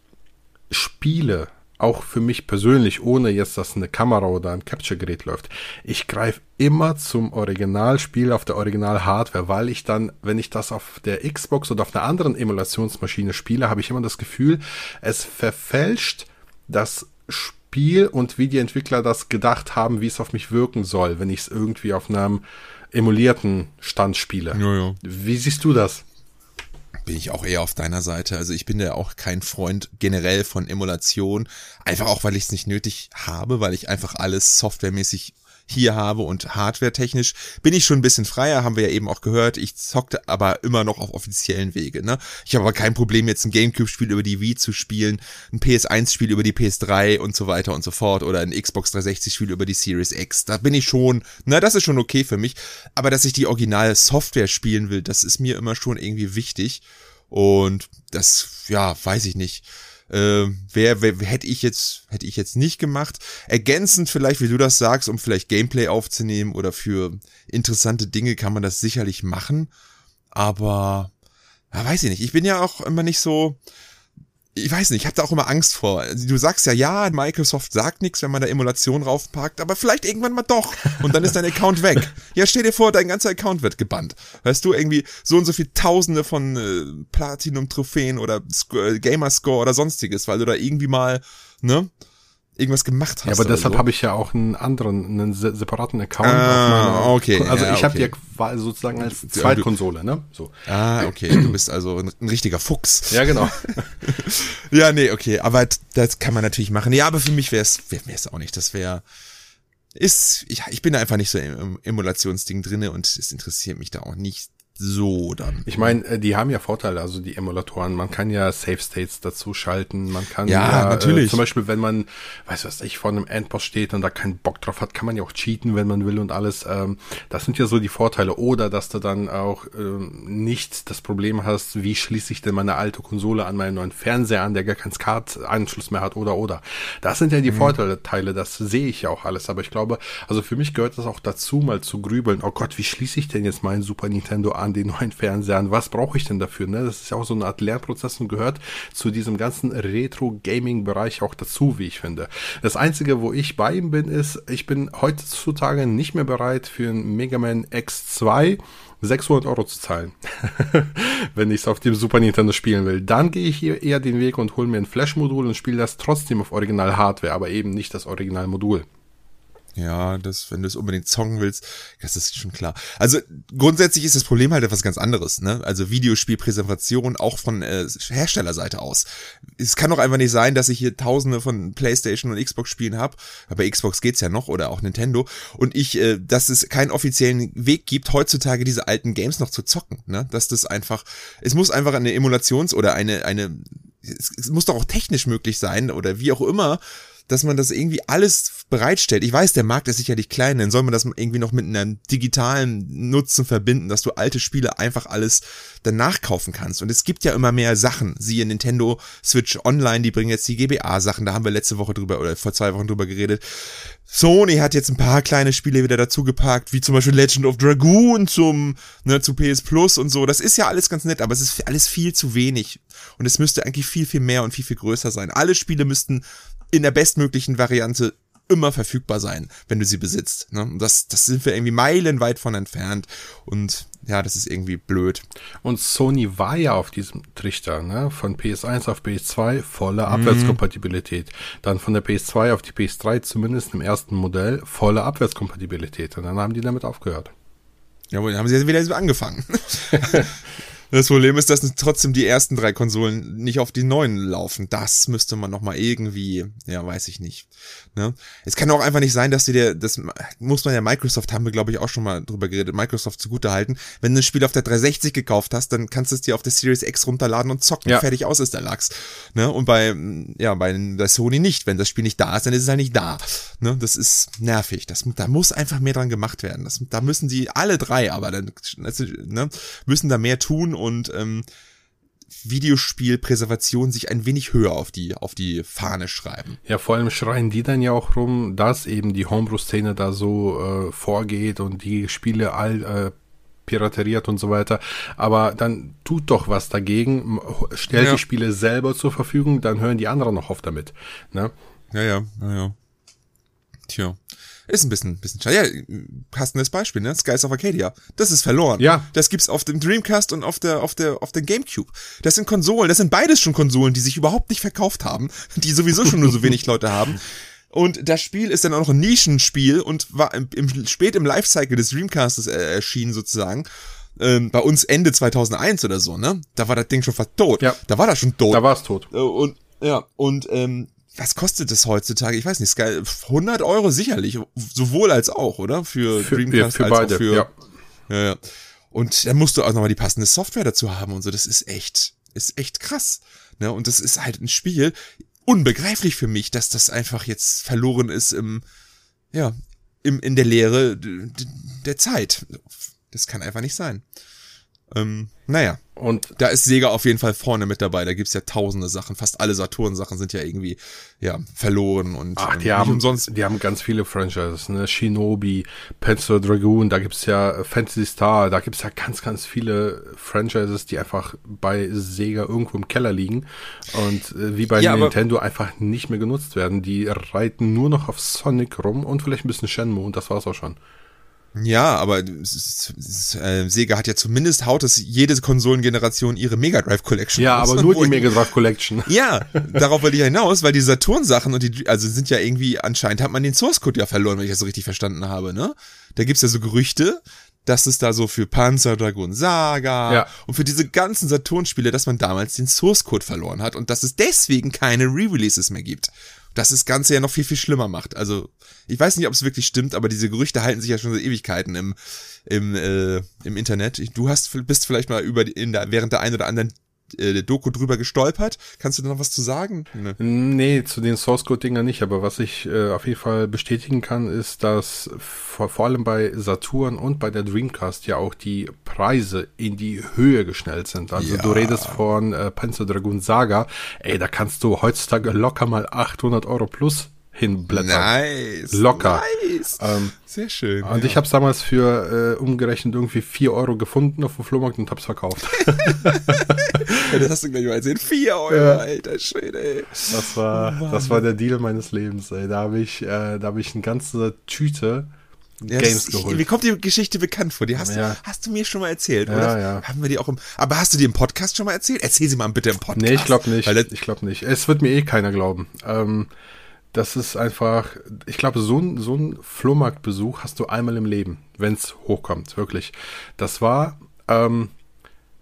spiele, auch für mich persönlich, ohne jetzt, dass eine Kamera oder ein Capture-Gerät läuft, ich greife immer zum Originalspiel auf der Original-Hardware, weil ich dann, wenn ich das auf der Xbox oder auf einer anderen Emulationsmaschine spiele, habe ich immer das Gefühl, es verfälscht das Spiel und wie die Entwickler das gedacht haben, wie es auf mich wirken soll, wenn ich es irgendwie auf einem emulierten Stand spiele. Ja, ja. Wie siehst du das? Bin ich auch eher auf deiner Seite. Also ich bin ja auch kein Freund generell von Emulation. Einfach auch, weil ich es nicht nötig habe, weil ich einfach alles softwaremäßig hier habe und hardware-technisch bin ich schon ein bisschen freier, haben wir ja eben auch gehört. Ich zockte aber immer noch auf offiziellen Wege. Ne? Ich habe aber kein Problem, jetzt ein Gamecube-Spiel über die Wii zu spielen, ein PS1-Spiel über die PS3 und so weiter und so fort oder ein Xbox 360-Spiel über die Series X. Da bin ich schon, na, das ist schon okay für mich. Aber dass ich die originale Software spielen will, das ist mir immer schon irgendwie wichtig. Und das, ja, weiß ich nicht. Äh, wer, wer, hätte ich jetzt, hätte ich jetzt nicht gemacht. Ergänzend vielleicht, wie du das sagst, um vielleicht Gameplay aufzunehmen oder für interessante Dinge kann man das sicherlich machen. Aber, ja, weiß ich nicht. Ich bin ja auch immer nicht so, ich weiß nicht, ich habe da auch immer Angst vor. Du sagst ja, ja, Microsoft sagt nichts, wenn man da Emulation raufpackt, aber vielleicht irgendwann mal doch. Und dann ist dein Account weg. Ja, stell dir vor, dein ganzer Account wird gebannt. Weißt du, irgendwie so und so viel Tausende von äh, Platinum-Trophäen oder äh, Gamerscore oder sonstiges, weil du da irgendwie mal, ne? Irgendwas gemacht hast. Ja, aber deshalb so. habe ich ja auch einen anderen, einen separaten Account. Ah, okay. Also ja, ich habe okay. ja sozusagen als Zweitkonsole, ne? So. Ah, okay. Du bist also ein, ein richtiger Fuchs. Ja, genau. <laughs> ja, nee, okay. Aber das kann man natürlich machen. Ja, aber für mich wäre es wär, wär's auch nicht. Das wäre ist, ich, ich bin da einfach nicht so im Emulationsding drinne und es interessiert mich da auch nicht so dann. Ich meine, äh, die haben ja Vorteile, also die Emulatoren. Man kann ja Save States dazu schalten. Man kann Ja, ja, natürlich. Äh, zum Beispiel, wenn man, weiß was ich, vor einem Endboss steht und da keinen Bock drauf hat, kann man ja auch cheaten, wenn man will und alles. Ähm, das sind ja so die Vorteile. Oder dass du dann auch ähm, nicht das Problem hast, wie schließe ich denn meine alte Konsole an meinen neuen Fernseher an, der gar keinen SCART-Anschluss mehr hat oder oder. Das sind ja die Vorteile, das sehe ich ja auch alles. Aber ich glaube, also für mich gehört das auch dazu, mal zu grübeln. Oh Gott, wie schließe ich denn jetzt meinen Super Nintendo an den neuen Fernseher an? Was brauche ich denn dafür? Ne? Das ist ja auch so eine Art Lernprozess und gehört zu diesem ganzen Retro-Gaming-Bereich auch dazu, wie ich finde. Das Einzige, wo ich bei ihm bin, ist, ich bin heutzutage nicht mehr bereit für einen Mega Man X2 600 Euro zu zahlen, <laughs> wenn ich es auf dem Super Nintendo spielen will. Dann gehe ich hier eher den Weg und hole mir ein Flash-Modul und spiele das trotzdem auf Original-Hardware, aber eben nicht das Original-Modul. Ja, das, wenn du es unbedingt zongen willst, das ist schon klar. Also grundsätzlich ist das Problem halt etwas ganz anderes, ne? Also Videospielpräsentation auch von äh, Herstellerseite aus. Es kann doch einfach nicht sein, dass ich hier tausende von Playstation und Xbox Spielen habe, bei Xbox geht's ja noch oder auch Nintendo und ich, äh, dass es keinen offiziellen Weg gibt, heutzutage diese alten Games noch zu zocken, ne? Dass das einfach, es muss einfach eine Emulations- oder eine, eine, es, es muss doch auch technisch möglich sein oder wie auch immer, dass man das irgendwie alles bereitstellt. Ich weiß, der Markt ist sicherlich klein, dann soll man das irgendwie noch mit einem digitalen Nutzen verbinden, dass du alte Spiele einfach alles dann nachkaufen kannst. Und es gibt ja immer mehr Sachen. Siehe Nintendo Switch Online, die bringen jetzt die GBA-Sachen, da haben wir letzte Woche drüber oder vor zwei Wochen drüber geredet. Sony hat jetzt ein paar kleine Spiele wieder dazugepackt, wie zum Beispiel Legend of Dragoon zum, ne, zu PS Plus und so. Das ist ja alles ganz nett, aber es ist alles viel zu wenig. Und es müsste eigentlich viel, viel mehr und viel, viel größer sein. Alle Spiele müssten in der bestmöglichen Variante immer verfügbar sein, wenn du sie besitzt. Ne? Das, das sind wir irgendwie meilenweit von entfernt und ja, das ist irgendwie blöd. Und Sony war ja auf diesem Trichter, ne? Von PS1 auf PS2 volle Abwärtskompatibilität. Dann von der PS2 auf die PS3 zumindest im ersten Modell volle Abwärtskompatibilität. Und dann haben die damit aufgehört. Ja, aber dann haben sie jetzt wieder angefangen. <laughs> Das Problem ist, dass trotzdem die ersten drei Konsolen nicht auf die neuen laufen. Das müsste man noch mal irgendwie, ja, weiß ich nicht. Ne? Es kann auch einfach nicht sein, dass die dir, das muss man ja Microsoft, haben wir glaube ich auch schon mal drüber geredet, Microsoft zugute halten. Wenn du ein Spiel auf der 360 gekauft hast, dann kannst du es dir auf der Series X runterladen und zocken. Ja. Fertig aus ist der Lachs. Ne? Und bei, ja, bei der Sony nicht. Wenn das Spiel nicht da ist, dann ist es halt nicht da. Ne? Das ist nervig. Das, da muss einfach mehr dran gemacht werden. Das, da müssen die alle drei, aber dann ne, müssen da mehr tun und ähm, Videospielpräservation sich ein wenig höher auf die, auf die Fahne schreiben. Ja, vor allem schreien die dann ja auch rum, dass eben die Homebrew-Szene da so äh, vorgeht und die Spiele all äh, pirateriert und so weiter. Aber dann tut doch was dagegen, stellt Ja. die Spiele selber zur Verfügung, dann hören die anderen noch auf damit. Ne? Ja, ja, ja, ja. Tja. Ist ein bisschen, bisschen schade. Ja, passendes Beispiel, ne? Skies of Arcadia. Das ist verloren. Ja. Das gibt's auf dem Dreamcast und auf der, auf der, auf der Gamecube. Das sind Konsolen, das sind beides schon Konsolen, die sich überhaupt nicht verkauft haben, die sowieso schon nur so wenig Leute haben. Und das Spiel ist dann auch noch ein Nischenspiel und war im, im, spät im Lifecycle des Dreamcastes äh, erschienen sozusagen. Ähm, bei uns Ende 2001 oder so, ne? Da war das Ding schon fast tot. Ja. Da war das schon tot. Da war es tot. Äh, Und ja, und ähm, was kostet das heutzutage? Ich weiß nicht, Sky, 100 Euro sicherlich, sowohl als auch, oder? Für, Für, Dreamcast für als beide, auch für ja. ja, ja. Und dann musst du auch nochmal die passende Software dazu haben und so. Das ist echt, ist echt krass. Ne? Und das ist halt ein Spiel, unbegreiflich für mich, dass das einfach jetzt verloren ist im, ja, im, in der Lehre der Zeit. Das kann einfach nicht sein. Ähm, naja, Und da ist Sega auf jeden Fall vorne mit dabei. Da gibt's ja tausende Sachen. Fast alle Saturn-Sachen sind ja irgendwie ja verloren und Ach, ähm, die nicht haben, umsonst. die haben ganz viele Franchises, ne? Shinobi, Panzer Dragoon, da gibt's ja Fantasy Star, da gibt's ja ganz, ganz viele Franchises, die einfach bei Sega irgendwo im Keller liegen und äh, wie bei Ja, Nintendo einfach nicht mehr genutzt werden. Die reiten nur noch auf Sonic rum und vielleicht ein bisschen Shenmue und das war's auch schon. Ja, aber äh, Sega hat ja zumindest haut es jede Konsolengeneration ihre Mega Drive Collection. Ja, raus, aber nur die Mega Drive Collection. <laughs> Ja, darauf wollte ich ja hinaus, weil die Saturn-Sachen und die, also sind ja irgendwie, anscheinend hat man den Source-Code ja verloren, wenn ich das so richtig verstanden habe, ne? Da gibt's ja so Gerüchte, dass es da so für Panzer Dragon Saga Ja. und für diese ganzen Saturn-Spiele, dass man damals den Source-Code verloren hat und dass es deswegen keine Re-Releases mehr gibt. Das das Ganze ja noch viel, viel schlimmer macht. Also, ich weiß nicht, ob es wirklich stimmt, aber diese Gerüchte halten sich ja schon seit Ewigkeiten im, im, äh, im Internet. Du hast, bist vielleicht mal über in der, während der einen oder anderen äh, Doku drüber gestolpert. Kannst du da noch was zu sagen? Ne. Nee, zu den Source Code Dinger nicht, aber was ich äh, auf jeden Fall bestätigen kann, ist, dass vor, vor allem bei Saturn und bei der Dreamcast ja auch die Preise in die Höhe geschnellt sind. Also ja. du redest von äh, Panzer Dragoon Saga, ey, da kannst du heutzutage locker mal 800 Euro plus hinblättern. Nice. Locker. Nice. Ähm, Sehr schön. Und ja. ich habe es damals für äh, umgerechnet irgendwie 4 Euro gefunden auf dem Flohmarkt und hab's verkauft. <laughs> ja, das hast du gleich mal gesehen. 4 Euro, ja. alter Schwede, ey. Das war, das war der Deal meines Lebens, ey. Da habe ich, äh, da habe ich eine ganze Tüte ja, Games das, geholt. Ich, mir kommt die Geschichte bekannt vor. Die hast, ja. du, hast du mir schon mal erzählt, ja, oder? Ja. Haben wir die auch im, aber hast du die im Podcast schon mal erzählt? Erzähl sie mal bitte im Podcast. Nee, ich glaube nicht. Ich glaube nicht. Es wird mir eh keiner glauben. Ähm, das ist einfach, ich glaube, so ein, so ein Flohmarktbesuch hast du einmal im Leben, wenn es hochkommt, wirklich. Das war, ähm,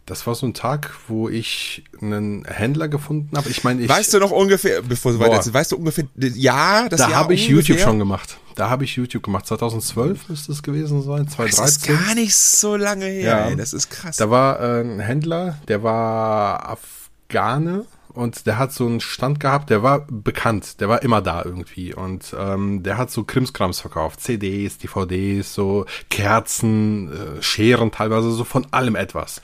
das war so ein Tag, wo ich einen Händler gefunden habe. Ich meine, ich. Weißt du noch ungefähr, bevor du weiter, weißt du ungefähr, ja, das Da habe ich ungefähr? YouTube schon gemacht. Da habe ich YouTube gemacht. 2012 müsste es gewesen sein, 2013. Das ist gar nicht so lange her, ja. ey, das ist krass. Da war äh, ein Händler, der war Afghane und der hat so einen Stand gehabt, der war bekannt, der war immer da irgendwie und ähm, der hat so Krimskrams verkauft, CDs, DVDs, so Kerzen, äh, Scheren teilweise, so von allem etwas.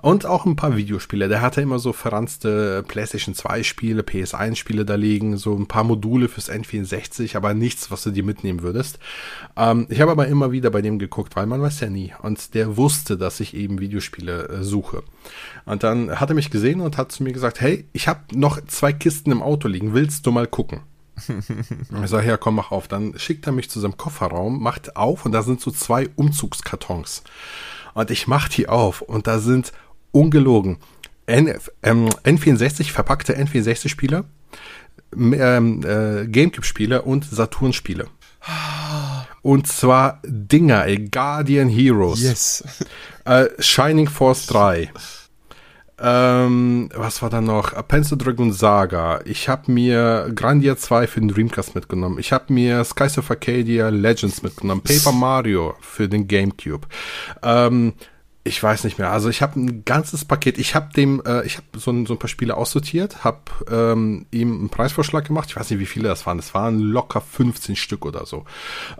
Und auch ein paar Videospiele. Der hatte immer so verranzte PlayStation 2 Spiele, PS1 Spiele da liegen, so ein paar Module fürs N64, aber nichts, was du dir mitnehmen würdest. Ähm, ich habe aber immer wieder bei dem geguckt, weil man weiß ja nie. Und der wusste, dass ich eben Videospiele äh, suche. Und dann hat er mich gesehen und hat zu mir gesagt, hey, ich habe noch zwei Kisten im Auto liegen, willst du mal gucken? <laughs> ich sage, ja, komm, mach auf. Dann schickt er mich zu seinem Kofferraum, macht auf und da sind so zwei Umzugskartons. Und ich mach die auf und da sind ungelogen. N, ähm, N64 verpackte N64-Spiele, ähm, äh, Gamecube-Spiele und Saturn-Spiele. Und zwar Dinger, ey, Guardian Heroes. Yes. Äh, Shining Force 3. <laughs> Ähm, was war da noch? Pencil Dragon Saga. Ich habe mir Grandia 2 für den Dreamcast mitgenommen. Ich habe mir Skies of Arcadia Legends mitgenommen. Paper Mario für den Gamecube. Ähm, ich weiß nicht mehr. Also ich habe ein ganzes Paket. Ich habe dem, äh, ich habe so, ein, so ein paar Spiele aussortiert, habe ähm, ihm einen Preisvorschlag gemacht. Ich weiß nicht, wie viele das waren. Das waren locker 15 Stück oder so.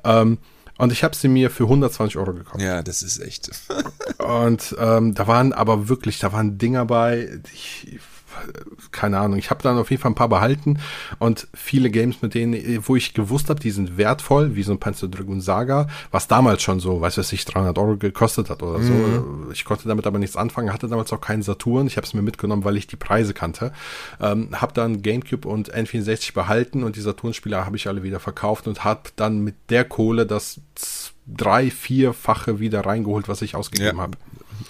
Ähm, und ich habe sie mir für 120 Euro gekauft. Ja, das ist echt. <laughs> und ähm, da waren aber wirklich, da waren Dinger bei, ich, keine Ahnung, ich habe dann auf jeden Fall ein paar behalten und viele Games, mit denen, wo ich gewusst habe, die sind wertvoll, wie so ein Panzer Dragoon Saga, was damals schon so, weiß was ich, 300 Euro gekostet hat oder so. Mhm. Ich konnte damit aber nichts anfangen, hatte damals auch keinen Saturn. Ich habe es mir mitgenommen, weil ich die Preise kannte. Ähm, habe dann GameCube und N64 behalten und die Saturn-Spiele habe ich alle wieder verkauft und habe dann mit der Kohle das drei, vierfache wieder reingeholt, was ich ausgegeben ja. habe.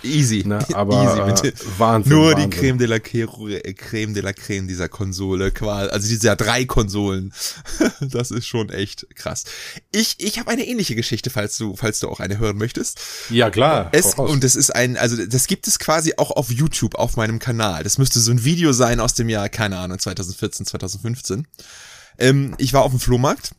Easy. Ne, <laughs> aber Easy, bitte. Wahnsinn. Nur Wahnsinn. die Creme de la Creme de la Creme dieser Konsole, quasi, also dieser drei Konsolen. <laughs> das ist schon echt krass. Ich, ich habe eine ähnliche Geschichte, falls du, falls du auch eine hören möchtest. Ja, klar. Es, und das ist ein, also das gibt es quasi auch auf YouTube auf meinem Kanal. Das müsste so ein Video sein aus dem Jahr, keine Ahnung, 2014, 2015. Ähm, ich war auf dem Flohmarkt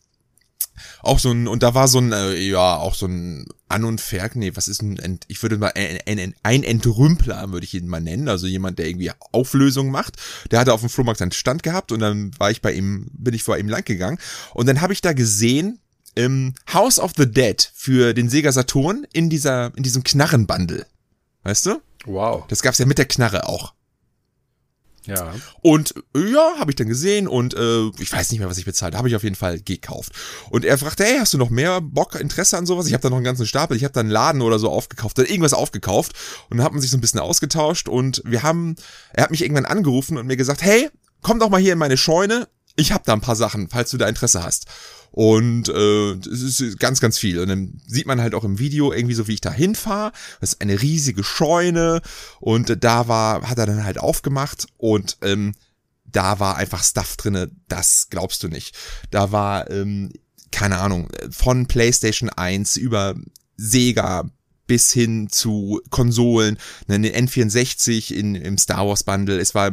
auch so ein, und da war so ein, äh, ja, auch so ein An- und Verk, nee, was ist ein, ich würde mal, ein, ein, ein Entrümpler, würde ich ihn mal nennen, also jemand, der irgendwie Auflösung macht. Der hatte auf dem Flohmarkt seinen Stand gehabt und dann war ich bei ihm, bin ich vor ihm lang gegangen und dann habe ich da gesehen, ähm, House of the Dead für den Sega Saturn in dieser, in diesem Knarrenbundle. Weißt du? Wow. Das gab's ja mit der Knarre auch. Ja. Und ja, habe ich dann gesehen und äh, ich weiß nicht mehr, was ich bezahlt habe, ich auf jeden Fall gekauft. Und er fragte, hey, hast du noch mehr Bock, Interesse an sowas? Ich habe da noch einen ganzen Stapel, ich habe da einen Laden oder so aufgekauft, dann irgendwas aufgekauft und dann hat man sich so ein bisschen ausgetauscht und wir haben, er hat mich irgendwann angerufen und mir gesagt, hey, komm doch mal hier in meine Scheune, ich habe da ein paar Sachen, falls du da Interesse hast. Und äh, es ist ganz, ganz viel. Und dann sieht man halt auch im Video irgendwie so, wie ich da hinfahre. Das ist eine riesige Scheune. Und da war, hat er dann halt aufgemacht und ähm, da war einfach Stuff drinne, das glaubst du nicht. Da war, ähm, keine Ahnung, von PlayStation 1 über Sega bis hin zu Konsolen, eine N64 in, im Star Wars Bundle. Es war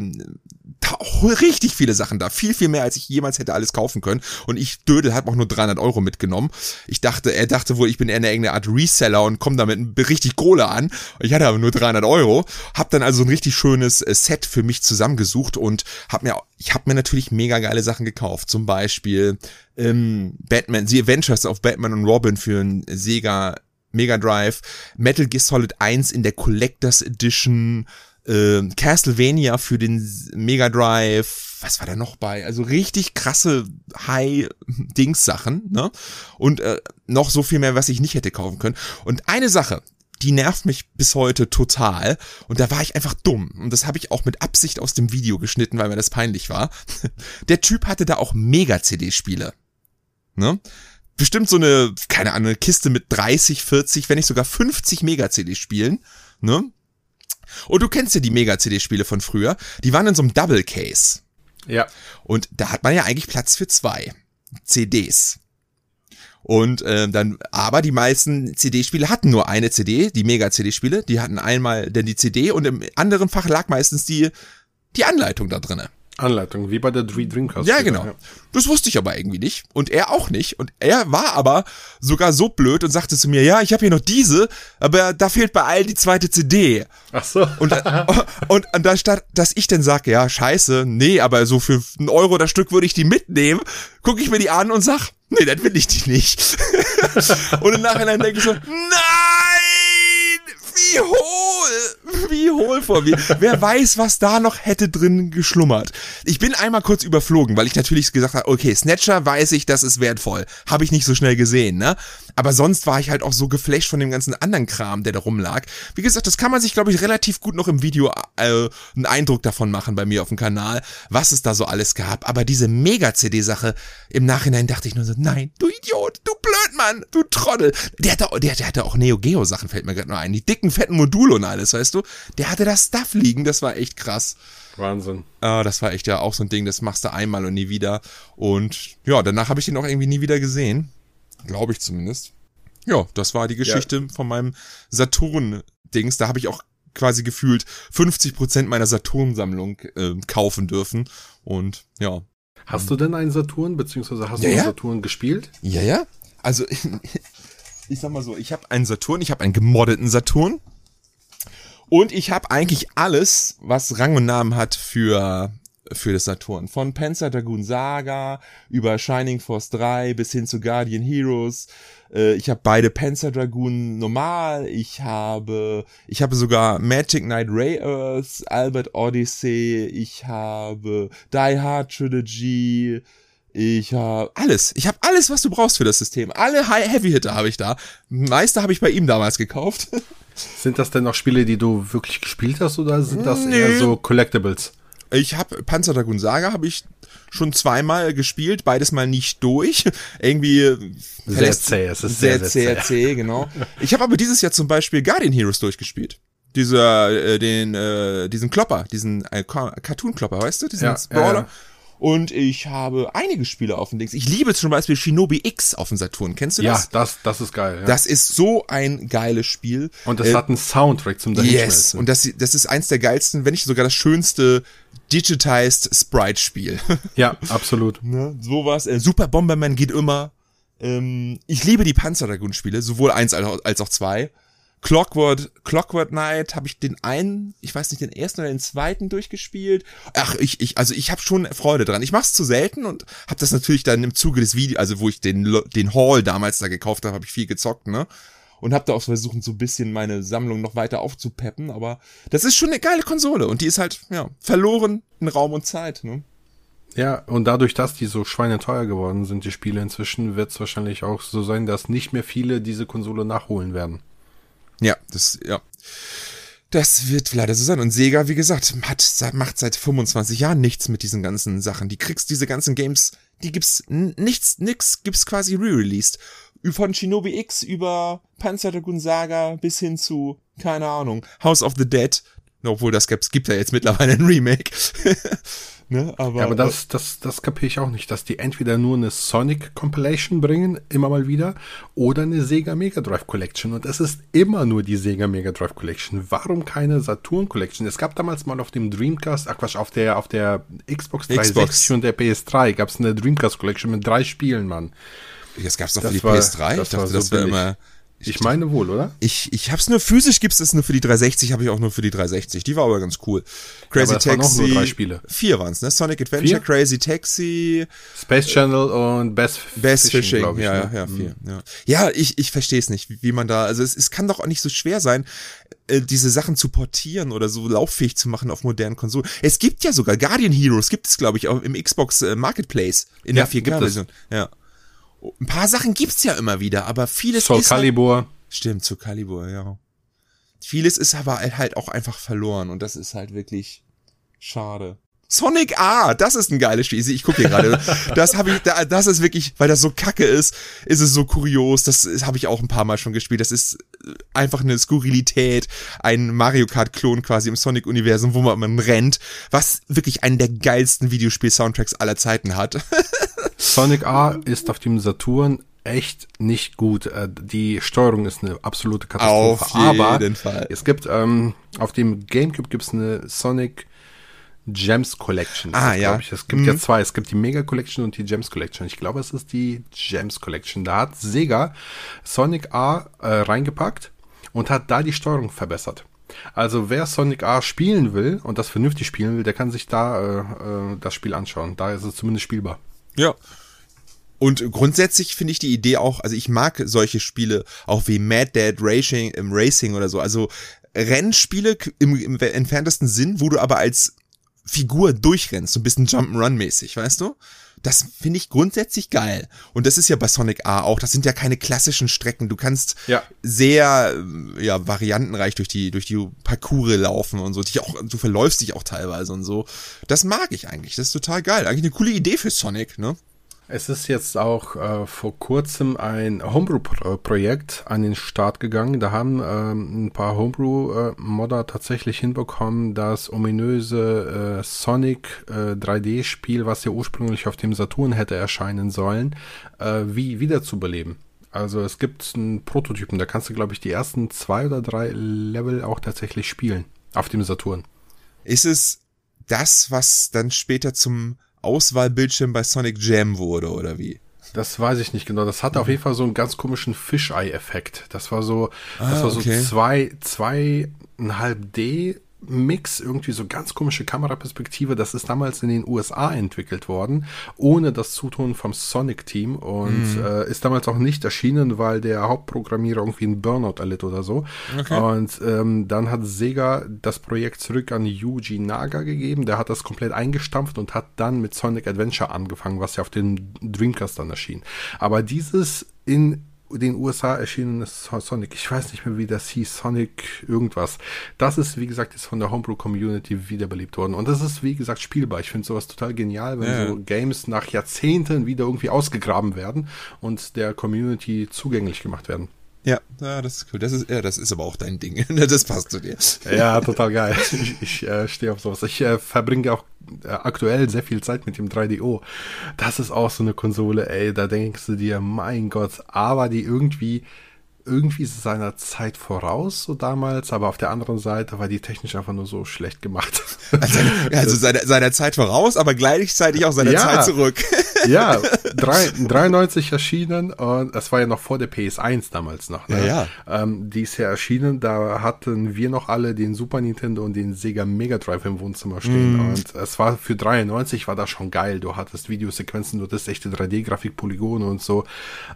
richtig viele Sachen da. Viel, viel mehr, als ich jemals hätte alles kaufen können. Und ich, Dödel, hat auch nur 300 Euro mitgenommen. Ich dachte, er dachte wohl, ich bin eher eine irgendeine Art Reseller und komme damit richtig Kohle an. Ich hatte aber nur 300 Euro. Hab dann also ein richtig schönes äh, Set für mich zusammengesucht und hab mir, ich habe mir natürlich mega geile Sachen gekauft. Zum Beispiel ähm, Batman, The Adventures of Batman und Robin für ein Sega Mega Drive, Metal Gear Solid 1 in der Collectors Edition, äh, Castlevania für den Mega Drive, was war da noch bei? Also richtig krasse High-Dings-Sachen, ne? Und äh, noch so viel mehr, was ich nicht hätte kaufen können. Und eine Sache, die nervt mich bis heute total. Und da war ich einfach dumm. Und das habe ich auch mit Absicht aus dem Video geschnitten, weil mir das peinlich war. <laughs> Der Typ hatte da auch Mega-CD-Spiele. Ne? Bestimmt so eine, keine Ahnung, eine Kiste mit 30, 40, wenn nicht sogar 50 Mega-CD-Spielen. Ne? Und du kennst ja die Mega-CD-Spiele von früher. Die waren in so einem Double Case. Ja. Und da hat man ja eigentlich Platz für zwei CDs. Und äh, dann, aber die meisten CD-Spiele hatten nur eine CD, die Mega-CD-Spiele, die hatten einmal denn die CD und im anderen Fach lag meistens die, die Anleitung da drinnen. Anleitung, wie bei der Three Dreamcast. Ja, genau. Ja. Das wusste ich aber irgendwie nicht. Und er auch nicht. Und er war aber sogar so blöd und sagte zu mir, ja, ich habe hier noch diese, aber da fehlt bei allen die zweite CD. Ach so. Und, und, und da statt, dass ich dann sage, ja, scheiße, nee, aber so für einen Euro das Stück würde ich die mitnehmen, gucke ich mir die an und sag, nee, dann will ich die nicht. <laughs> und im Nachhinein denke ich so, nein! Wie hohl! Wie hohl vor mir. Wer weiß, was da noch hätte drin geschlummert. Ich bin einmal kurz überflogen, weil ich natürlich gesagt habe, okay, Snatcher weiß ich, das ist wertvoll. Habe ich nicht so schnell gesehen, ne? Aber sonst war ich halt auch so geflasht von dem ganzen anderen Kram, der da rumlag. Wie gesagt, das kann man sich, glaube ich, relativ gut noch im Video äh, einen Eindruck davon machen bei mir auf dem Kanal, was es da so alles gab. Aber diese Mega-CD-Sache, im Nachhinein dachte ich nur so, nein, du Idiot, du Blödmann, du Trottel. Der hatte, der, der hatte auch Neo Geo Sachen, fällt mir gerade nur ein. Die dicken, fetten Module und alles, weißt du? Der hatte das Stuff liegen, das war echt krass. Wahnsinn. Ah, das war echt ja auch so ein Ding, das machst du einmal und nie wieder. Und ja, danach habe ich den auch irgendwie nie wieder gesehen. Glaube ich zumindest. Ja, das war die Geschichte ja. von meinem Saturn-Dings. Da habe ich auch quasi gefühlt 50 Prozent meiner Saturn-Sammlung äh, kaufen dürfen. Und ja. Hast du denn einen Saturn, beziehungsweise hast ja, du einen ja? Saturn gespielt? Ja, ja. Also <laughs> ich, sag mal so, ich habe einen Saturn, ich habe einen gemoddeten Saturn. Und ich habe eigentlich alles, was Rang und Namen hat für für das Saturn. Von Panzer Dragoon Saga über Shining Force 3 bis hin zu Guardian Heroes. Äh, ich habe beide Panzer Dragoon normal. Ich habe, ich habe sogar Magic Knight Ray Earth, Albert Odyssey. Ich habe Die Hard Trilogy. Ich habe alles. Ich habe alles, was du brauchst für das System. Alle High Heavy Hitter habe ich da. Meiste habe ich bei ihm damals gekauft. <laughs> Sind das denn auch Spiele, die du wirklich gespielt hast oder sind das nee. eher so Collectibles? Ich habe Panzer Dragoon Saga habe ich schon zweimal gespielt, beides mal nicht durch. Irgendwie sehr zäh, es ist sehr, sehr, sehr zäh, zäh, genau. Ich habe aber dieses Jahr zum Beispiel Guardian Heroes durchgespielt. Dieser, äh, den, äh, diesen Klopper, diesen äh, Cartoon-Klopper, weißt du? Diesen ja, Brawler. Ja, Und ich habe einige Spiele auf dem Dings. Ich liebe zum Beispiel Shinobi X auf dem Saturn. Kennst du das? Ja, das, das ist geil. Ja. Das ist so ein geiles Spiel. Und das äh, hat einen Soundtrack zum Yes. Und das, das ist eins der geilsten, wenn nicht sogar das schönste digitized Sprite-Spiel. <laughs> Ja, absolut. ne? Sowas. Äh, Super Bomberman geht immer. Ähm, ich liebe die Panzer Dragoon-Spiele, sowohl eins als auch zwei. Clockwork, Clockwork Knight habe ich den einen, ich weiß nicht, den ersten oder den zweiten durchgespielt. Ach, ich, ich, also ich habe schon Freude dran. Ich mache es zu selten und habe das natürlich dann im Zuge des Videos, also wo ich den, den Hall damals da gekauft habe, habe ich viel gezockt, ne? und habe da auch versucht, so ein bisschen meine Sammlung noch weiter aufzupeppen, aber das ist schon eine geile Konsole und die ist halt, ja, verloren in Raum und Zeit, ne? Ja, und dadurch, dass die so schweineteuer geworden sind, die Spiele inzwischen, wird es wahrscheinlich auch so sein, dass nicht mehr viele diese Konsole nachholen werden. Ja, das, ja. Das wird leider so sein. Und Sega, wie gesagt, hat, macht seit 25 Jahren nichts mit diesen ganzen Sachen. Die kriegst diese ganzen Games, die gibt's nichts, nix gibt's quasi re-released von Shinobi X über Panzer Dragoon Saga bis hin zu, keine Ahnung, House of the Dead. Obwohl das gibt's, gibt ja jetzt mittlerweile ein Remake. <laughs> ne? aber, ja, aber das, das, das kapiere ich auch nicht, dass die entweder nur eine Sonic Compilation bringen, immer mal wieder, oder eine Sega Mega Drive Collection. Und es ist immer nur die Sega Mega Drive Collection. Warum keine Saturn Collection? Es gab damals mal auf dem Dreamcast, ach Quatsch, auf der, auf der Xbox 360 Xbox. und der PS3 gab es eine Dreamcast Collection mit drei Spielen, Mann. Das gab's doch für die war, PS3? Das ich dachte, so das wäre immer. Ich, meine wohl, oder? Ich, ich hab's nur physisch, gibt's das nur für die 360, habe ich auch nur für die 360. Die war aber ganz cool. Crazy ja, Taxi. Waren auch nur drei Spiele. Vier waren's, ne? Sonic Adventure, Vier? Crazy Taxi. Space Channel und Best, Best Fishing, Fishing ich, ja, ne? ja, ja, vier, mhm. ja. Ja, ich, ich verstehe es nicht, wie, wie man da, also es, es kann doch auch nicht so schwer sein, äh, diese Sachen zu portieren oder so lauffähig zu machen auf modernen Konsolen. Es gibt ja sogar Guardian Heroes, gibt es, glaube ich, auch im Xbox äh, Marketplace in ja, der 4K-Version. Ja. Ein paar Sachen gibt's ja immer wieder, aber vieles Soul ist. Soul Calibur. Halt, stimmt, Soul Calibur, ja. Vieles ist aber halt auch einfach verloren und das ist halt wirklich schade. Sonic A, das ist ein geiles Spiel. Ich gucke hier gerade. <laughs> Das habe ich, das ist wirklich, weil das so kacke ist, ist es so kurios. Das habe ich auch ein paar Mal schon gespielt. Das ist einfach eine Skurrilität, ein Mario Kart Klon quasi im Sonic Universum, wo man, man rennt, was wirklich einen der geilsten Videospiel-Soundtracks aller Zeiten hat. <laughs> Sonic A ist auf dem Saturn echt nicht gut. Äh, die Steuerung ist eine absolute Katastrophe. Auf jeden Aber Fall. es gibt ähm, auf dem GameCube gibt es eine Sonic Gems Collection. Ah, ja. Ich. Es gibt mhm. ja zwei. Es gibt die Mega Collection und die Gems Collection. Ich glaube, es ist die Gems Collection. Da hat Sega Sonic A äh, reingepackt und hat da die Steuerung verbessert. Also wer Sonic A spielen will und das vernünftig spielen will, der kann sich da äh, äh, das Spiel anschauen. Da ist es zumindest spielbar. Ja. Und grundsätzlich finde ich die Idee auch, also ich mag solche Spiele auch wie Mad Dead Racing, im Racing oder so. Also Rennspiele im, im entferntesten Sinn, wo du aber als Figur durchrennst, so ein bisschen Jump'n'Run-mäßig, weißt du? Das finde ich grundsätzlich geil. Und das ist ja bei Sonic A auch. Das sind ja keine klassischen Strecken. Du kannst ja. sehr, ja, variantenreich durch die, durch die Parcours laufen und so. Dich auch, du verläufst dich auch teilweise und so. Das mag ich eigentlich. Das ist total geil. Eigentlich eine coole Idee für Sonic, ne? Es ist jetzt auch äh, vor kurzem ein Homebrew-Projekt an den Start gegangen. Da haben ähm, ein paar Homebrew-Modder tatsächlich hinbekommen, das ominöse äh, Sonic äh, 3D-Spiel, was ja ursprünglich auf dem Saturn hätte erscheinen sollen, äh, wie wiederzubeleben. Also es gibt einen Prototypen, da kannst du, glaube ich, die ersten zwei oder drei Level auch tatsächlich spielen auf dem Saturn. Ist es das, was dann später zum Auswahlbildschirm bei Sonic Jam wurde, oder wie? Das weiß ich nicht genau. Das hatte auf jeden Fall so einen ganz komischen Fisheye-Effekt. Das war so, das ah, war so okay. zwei, zweieinhalb D Mix, irgendwie so ganz komische Kameraperspektive. Das ist damals in den USA entwickelt worden, ohne das Zutun vom Sonic-Team und mhm. äh, ist damals auch nicht erschienen, weil der Hauptprogrammierer irgendwie einen Burnout erlitt oder so. Okay. Und ähm, dann hat Sega das Projekt zurück an Yuji Naga gegeben. Der hat das komplett eingestampft und hat dann mit Sonic Adventure angefangen, was ja auf den Dreamcast dann erschien. Aber dieses in den USA erschienenes Sonic, ich weiß nicht mehr, wie das hieß, Sonic irgendwas. Das ist, wie gesagt, jetzt von der Homebrew-Community wiederbelebt worden. Und das ist, wie gesagt, spielbar. Ich finde sowas total genial, wenn ja. so Games nach Jahrzehnten wieder irgendwie ausgegraben werden und der Community zugänglich gemacht werden. Ja, ja, das ist cool. Das ist, ja, das ist aber auch dein Ding. <laughs> Das passt zu dir. Ja, total geil. Ich, ich äh, stehe auf sowas. Ich äh, verbringe auch äh, aktuell sehr viel Zeit mit dem 3DO. Das ist auch so eine Konsole, ey, da denkst du dir, mein Gott, aber die irgendwie irgendwie seiner Zeit voraus, so damals, aber auf der anderen Seite war die technisch einfach nur so schlecht gemacht. Also, <laughs> also seiner, seiner Zeit voraus, aber gleichzeitig auch seiner ja, Zeit zurück. <laughs> Ja, drei, <laughs> 93 erschienen und es war ja noch vor der PS1 damals noch. Ne? Ja, ja. Ähm, die ist ja erschienen, da hatten wir noch alle den Super Nintendo und den Sega Mega Drive im Wohnzimmer stehen mm. und es war für 93 war das schon geil. Du hattest Videosequenzen, du hattest echte 3D-Grafik, Polygone und so,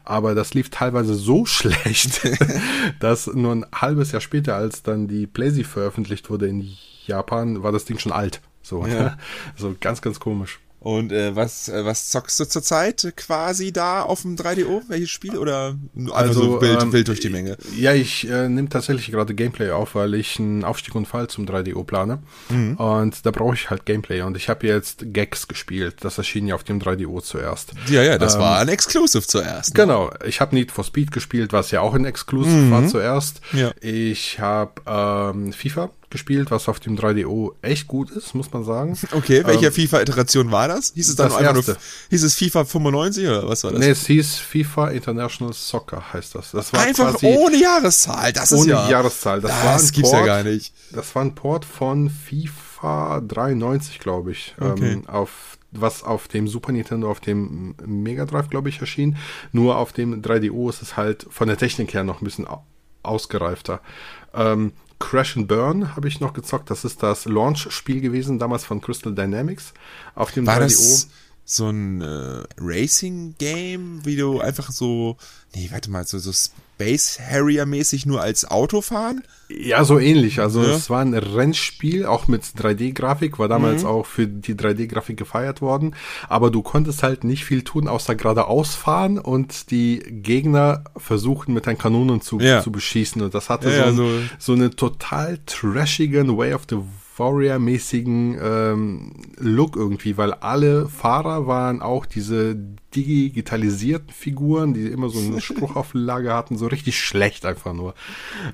aber das lief teilweise so schlecht, <laughs> dass nur ein halbes Jahr später, als dann die PlayStation veröffentlicht wurde in Japan, war das Ding schon alt. So, ja. <laughs> so ganz, ganz komisch. Und äh, was, äh, was zockst du zurzeit quasi da auf dem 3DO? Welches Spiel? Oder einfach Also, so wild, ähm, wild durch die Menge? Ja, ich äh, nehme tatsächlich gerade Gameplay auf, weil ich einen Aufstieg und Fall zum 3DO plane. Mhm. Und da brauche ich halt Gameplay. Und ich habe jetzt Gex gespielt. Das erschien ja auf dem 3DO zuerst. Ja, ja, das war ein Exclusive zuerst. Ne? Genau, ich habe Need for Speed gespielt, was ja auch ein Exclusive war zuerst. Mhm. Ja. Ich habe ähm, FIFA gespielt, was auf dem 3DO echt gut ist, muss man sagen. <laughs> Okay, welche FIFA-Iteration war das? Hieß es dann Ähm, einfach nur, erste. hieß es FIFA 95 oder was war das? Nee, es hieß FIFA International Soccer, heißt das. Das war einfach ohne Jahreszahl, das ist ohne ja... Jahreszahl. Das, das war ein gibt's Port, ja gar nicht. Das war ein Port von FIFA 93, glaube ich, Okay. ähm, auf was auf dem Super Nintendo, auf dem Mega Drive, glaube ich, erschien. Nur auf dem 3DO ist es halt von der Technik her noch ein bisschen au- ausgereifter. Ähm, Crash and Burn habe ich noch gezockt. Das ist das Launch-Spiel gewesen, damals von Crystal Dynamics. Auf dem War 3DO. das so ein äh, Racing-Game, wie du einfach so... Nee, warte mal, so, so Space Harrier-mäßig nur als Auto fahren? Ja, so ähnlich. Also Ja. es war ein Rennspiel, auch mit 3D-Grafik, war damals auch für die 3D-Grafik gefeiert worden. Aber du konntest halt nicht viel tun, außer geradeaus fahren und die Gegner versuchen mit deinen Kanonen zu, Ja. zu beschießen. Und das hatte Ja, so, ein, so- so einen total trashigen Way of the Warrior-mäßigen ähm, Look irgendwie, weil alle Fahrer waren auch diese digitalisierten Figuren, die immer so eine <laughs> Spruchauflage hatten, so richtig schlecht einfach nur.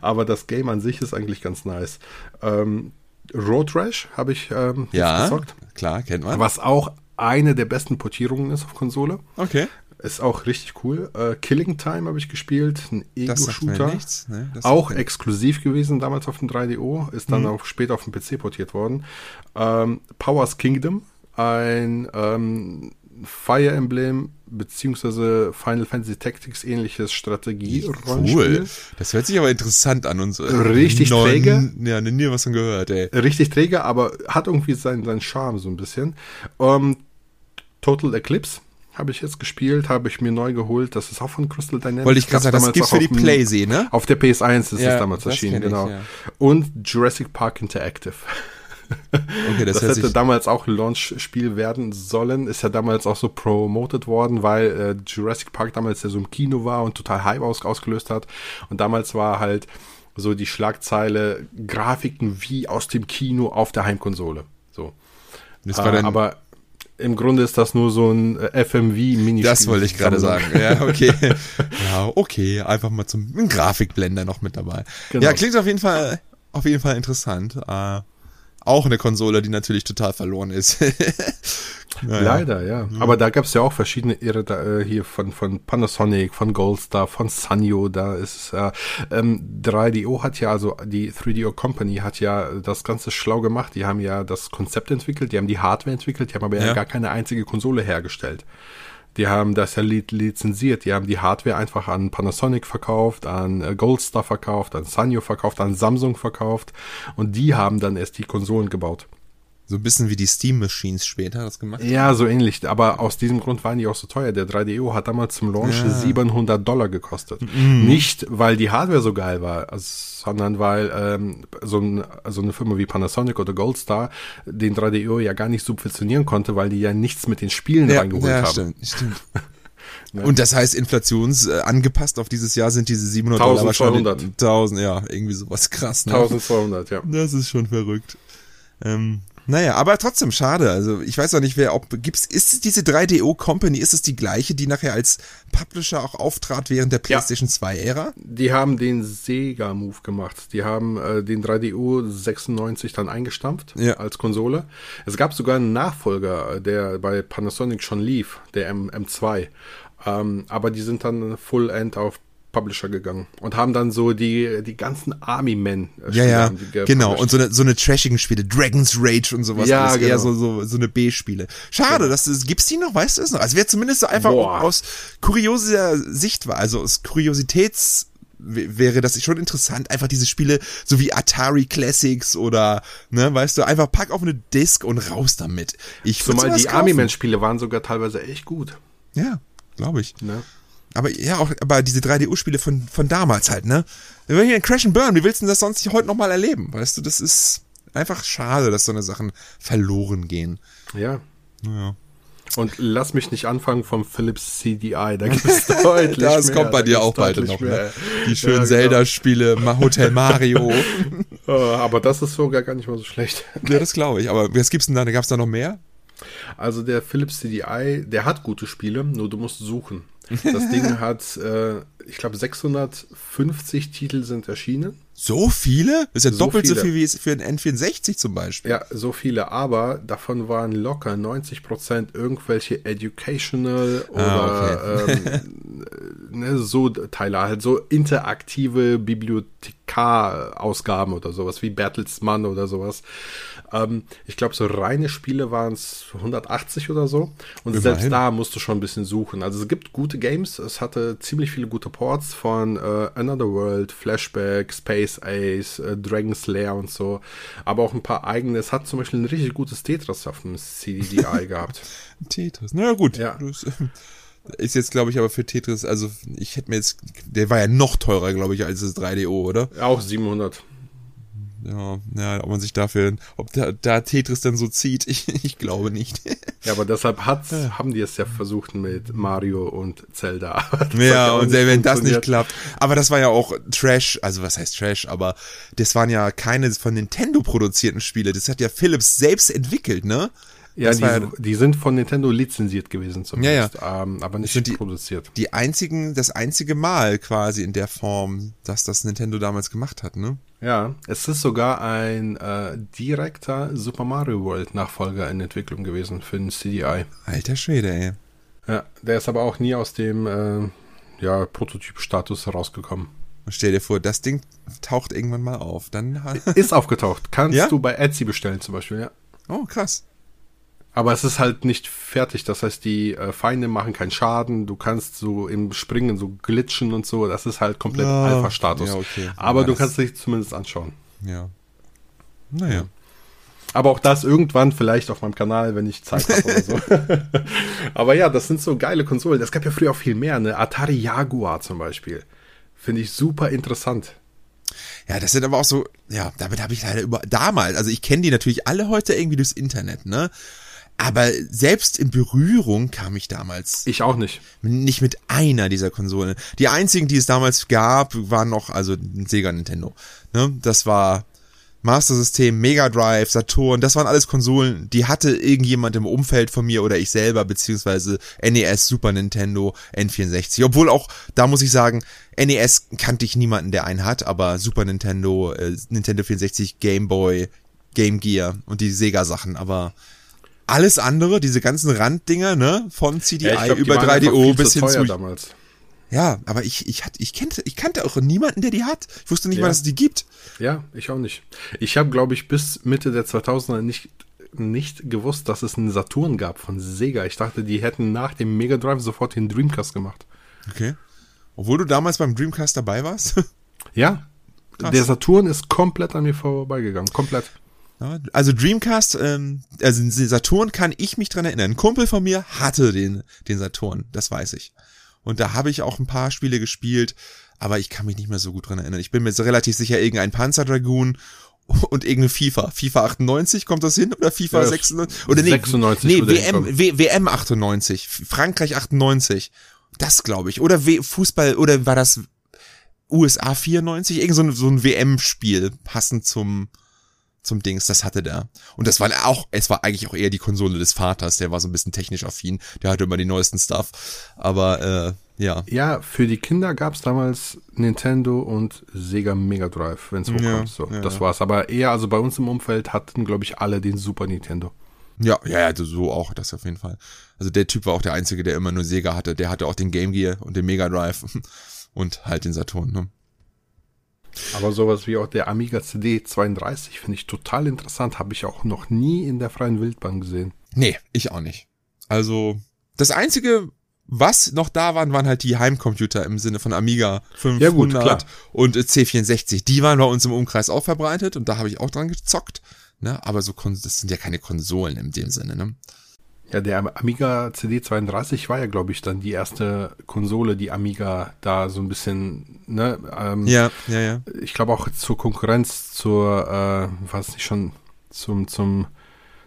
Aber das Game an sich ist eigentlich ganz nice. Ähm, Road Rash habe ich ähm, Ja, gezockt, klar, kennt man. was auch eine der besten Portierungen ist auf Konsole. Okay. Ist auch richtig cool. Äh, Killing Time habe ich gespielt, ein Ego-Shooter. Ne? Auch exklusiv gewesen damals auf dem 3DO, ist Mhm. dann auch später auf dem PC portiert worden. Ähm, Powers Kingdom, ein ähm, Fire Emblem beziehungsweise Final Fantasy Tactics ähnliches Strategie-Rollenspiel. Cool. Das hört sich aber interessant an. Und so. Richtig Noch- träge. Ja, nie was von gehört, ey. Richtig träge, aber hat irgendwie seinen, seinen Charme so ein bisschen. Ähm, Total Eclipse habe ich jetzt gespielt, habe ich mir neu geholt. Das ist auch von Crystal Dynamics. Wollte ich gerade sagen, das gibt's für die Playsee, ne? Auf der PS1 ist Ja, es damals erschienen, ich, genau. ja. Und Jurassic Park Interactive. <laughs> Okay, das, Das, hätte damals auch ein Launch-Spiel werden sollen. Ist ja damals auch so promoted worden, weil äh, Jurassic Park damals ja so im Kino war und total Hype aus ausgelöst hat. Und damals war halt so die Schlagzeile Grafiken wie aus dem Kino auf der Heimkonsole. So. Das war dann, Äh, aber im Grunde ist das nur so ein äh, FMV-Minispiel. das wollte ich gerade sagen. Ja, okay. <laughs> ja, okay. Einfach mal zum Grafikblender noch mit dabei. Genau. Ja, klingt auf jeden Fall, auf jeden Fall interessant. Äh, auch eine Konsole, die natürlich total verloren ist. <laughs> naja. Leider, ja. Aber da gab es ja auch verschiedene Irre da, äh, hier von, von Panasonic, von Goldstar, von Sanyo. Da ist äh, ähm, 3DO hat ja, also die 3DO Company hat ja das Ganze schlau gemacht. Die haben ja das Konzept entwickelt, die haben die Hardware entwickelt, die haben aber ja, Ja. gar keine einzige Konsole hergestellt. Die haben das ja li lizenziert. Die haben die Hardware einfach an Panasonic verkauft, an äh, Goldstar verkauft, an Sanyo verkauft, an Samsung verkauft. Und die haben dann erst die Konsolen gebaut. So ein bisschen wie die Steam Machines später das gemacht. Ja, so ähnlich. Aber aus diesem Grund waren die auch so teuer. Der 3DO hat damals zum Launch Ja. 700 Dollar gekostet. Nicht, weil die Hardware so geil war, sondern weil ähm, so, ein, so eine Firma wie Panasonic oder Goldstar den 3DO ja gar nicht subventionieren konnte, weil die ja nichts mit den Spielen Ja, reingeholt ja haben. stimmt, stimmt. <laughs> Und das heißt, inflations äh, angepasst auf dieses Jahr sind diese 700 Dollar 1200. wahrscheinlich 1000, ja, irgendwie sowas krass. Ne? 1200, ja. Das ist schon verrückt. Ähm, naja, aber trotzdem schade. Also ich weiß auch nicht, wer ob gibt's ist es diese 3DO Company, ist es die gleiche, die nachher als Publisher auch auftrat während der PlayStation 2 Ära? Die haben den Sega-Move gemacht. Die haben äh, den 3DO 96 dann eingestampft Ja. als Konsole. Es gab sogar einen Nachfolger, äh, der bei Panasonic schon lief, der M M2. Ähm, aber die sind dann Full End auf Publisher gegangen und haben dann so die, die ganzen Army Men. äh, Ja, ja, genau. Und so eine, so eine trashigen Spiele, Dragon's Rage und sowas. Ja, alles eher genau. so, so, so eine B-Spiele. Schade, dass es, gibt's die noch? Weißt du es noch? Also wäre zumindest so einfach Boah. aus kurioser Sicht war, also aus Kuriositäts wäre das schon interessant, einfach diese Spiele, so wie Atari Classics oder, ne, weißt du, einfach pack auf eine Disc und raus damit. Ich Zumal die kaufen. Army Men Spiele waren sogar teilweise echt gut. Ja, glaube ich. Ne? Aber ja, auch aber diese 3DO-Spiele von, von damals halt, ne? Wir wollen hier ein Crash and Burn, wie willst du denn das sonst heute nochmal erleben? Weißt du, das ist einfach schade, dass so eine Sachen verloren gehen. Ja. Ja. Und lass mich nicht anfangen vom Philips CDI, da gibt es <laughs> deutlich das mehr. Das kommt bei dir auch bald noch, ne? Die schönen ja, genau. Zelda-Spiele, Hotel Mario. <laughs> <laughs> aber das ist sogar gar nicht mal so schlecht. Ja, das glaube ich. Aber was gibt's denn da? Gab's da noch mehr? Also der Philips CDI, der hat gute Spiele, nur du musst suchen. <laughs> Das Ding hat, äh, ich glaube, 650 Titel sind erschienen. So viele? Das ist ja so doppelt viele. so viel wie es für ein N64 zum Beispiel. Ja, so viele, aber davon waren locker 90% irgendwelche educational ah, oder ah, okay. ähm, <laughs> ne, so Teile, halt so interaktive Bibliothekar-Ausgaben oder sowas, wie Bertelsmann oder sowas. Ähm, ich glaube, so reine Spiele waren es 180 oder so. Und Immerhin. selbst da musst du schon ein bisschen suchen. Also es gibt gute Games. Es hatte ziemlich viele gute Ports von äh, Another World, Flashback, Space Ace, äh, Dragon Slayer und so. Aber auch ein paar eigene. Es hat zum Beispiel ein richtig gutes Tetris auf dem CDDI <laughs> gehabt. Tetris, naja gut. Ja. Das, ist jetzt, glaube ich, aber für Tetris, also ich hätte mir jetzt, der war ja noch teurer, glaube ich, als das 3DO, oder? Auch 700 ja, ja, ob man sich dafür, ob da, da Tetris dann so zieht, <laughs> ich, ich glaube nicht. Ja, aber deshalb hat, ja. haben die es ja versucht mit Mario und Zelda. <laughs> ja, und wenn das nicht klappt. Aber das war ja auch Trash, also was heißt Trash, aber das waren ja keine von Nintendo produzierten Spiele, das hat ja Philips selbst entwickelt, ne? Ja, die, war, die, sind von Nintendo lizenziert gewesen zumindest, ja, ja. Ähm, aber nicht die, produziert. Die einzigen, das einzige Mal quasi in der Form, dass das Nintendo damals gemacht hat, ne? Ja, es ist sogar ein äh, direkter Super Mario World Nachfolger in Entwicklung gewesen für den CDI. Alter Schwede, ey. Ja, der ist aber auch nie aus dem äh, ja, Prototyp-Status herausgekommen. Stell dir vor, das Ding taucht irgendwann mal auf. Dann <laughs> ist aufgetaucht. Kannst ja? du bei Etsy bestellen zum Beispiel, ja. Oh, krass. Aber es ist halt nicht fertig. Das heißt, die äh, Feinde machen keinen Schaden. Du kannst so im Springen so glitschen und so. Das ist halt komplett ja. Alpha-Status. Ja, okay. Aber ja, du kannst dich zumindest anschauen. Ja. Naja. Aber auch das irgendwann vielleicht auf meinem Kanal, wenn ich Zeit habe oder so. <laughs> aber ja, das sind so geile Konsolen. Es gab ja früher auch viel mehr. Ne? Atari Jaguar zum Beispiel. Finde ich super interessant. Ja, das sind aber auch so, ja, damit habe ich leider über damals, also ich kenne die natürlich alle heute irgendwie durchs Internet, ne? Aber selbst in Berührung kam ich damals. Ich auch nicht. Nicht mit einer dieser Konsolen. Die einzigen, die es damals gab, waren noch, also Sega Nintendo. Ne? Das war Master System, Mega Drive, Saturn, das waren alles Konsolen, die hatte irgendjemand im Umfeld von mir oder ich selber, beziehungsweise NES, Super Nintendo, N64. Obwohl auch, da muss ich sagen, NES kannte ich niemanden, der einen hat, aber Super Nintendo, äh, Nintendo 64, Game Boy, Game Gear und die Sega-Sachen, aber alles andere, diese ganzen Randdinger, ne, von CDI ja, glaub, über 3DO bis hin zu damals. Ja, aber ich ich hatte ich kannte ich kannte auch niemanden, der die hat. Ich wusste nicht ja. mal, dass es die gibt. Ja, ich auch nicht. Ich habe glaube ich bis Mitte der 2000er nicht nicht gewusst, dass es einen Saturn gab von Sega. Ich dachte, die hätten nach dem Mega Drive sofort den Dreamcast gemacht. Okay. Obwohl du damals beim Dreamcast dabei warst? <laughs> ja. Krass. Der Saturn ist komplett an mir vorbeigegangen, komplett. Also Dreamcast, ähm, also Saturn kann ich mich dran erinnern. Ein Kumpel von mir hatte den, den Saturn, das weiß ich. Und da habe ich auch ein paar Spiele gespielt, aber ich kann mich nicht mehr so gut dran erinnern. Ich bin mir relativ sicher, irgendein Panzer Dragoon und irgendeine FIFA. FIFA 98, kommt das hin? Oder FIFA ja, 96? Oder nee, 96 nee WM, w, WM 98, Frankreich 98. Das glaube ich. Oder w Fußball, oder war das USA 94? Irgend so ein, so ein WM-Spiel, passend zum, zum Dings, das hatte der. Und das war auch, es war eigentlich auch eher die Konsole des Vaters, der war so ein bisschen technisch affin, der hatte immer die neuesten Stuff. Aber äh, ja. Ja, für die Kinder gab's damals Nintendo und Sega Mega Drive, wenn es hochkommt. Ja, so, ja, das war's. Aber eher, also bei uns im Umfeld hatten, glaube ich, alle den Super Nintendo. Ja, ja, ja, so auch, das auf jeden Fall. Also der Typ war auch der Einzige, der immer nur Sega hatte. Der hatte auch den Game Gear und den Mega Drive <laughs> und halt den Saturn. Ne? Aber sowas wie auch der Amiga CD32 finde ich total interessant. Habe ich auch noch nie in der freien Wildbahn gesehen. Nee, ich auch nicht. Also, das einzige, was noch da waren, waren halt die Heimcomputer im Sinne von Amiga 500 ja gut, und C64. Die waren bei uns im Umkreis auch verbreitet und da habe ich auch dran gezockt. Ne? Aber so, das sind ja keine Konsolen in dem Sinne. Ne? Ja, der Amiga CD32 war ja, glaube ich, dann die erste Konsole, die Amiga da so ein bisschen, ne? Ähm, ja, ja, ja. Ich glaube auch zur Konkurrenz, zur, äh, was nicht schon, zum, zum,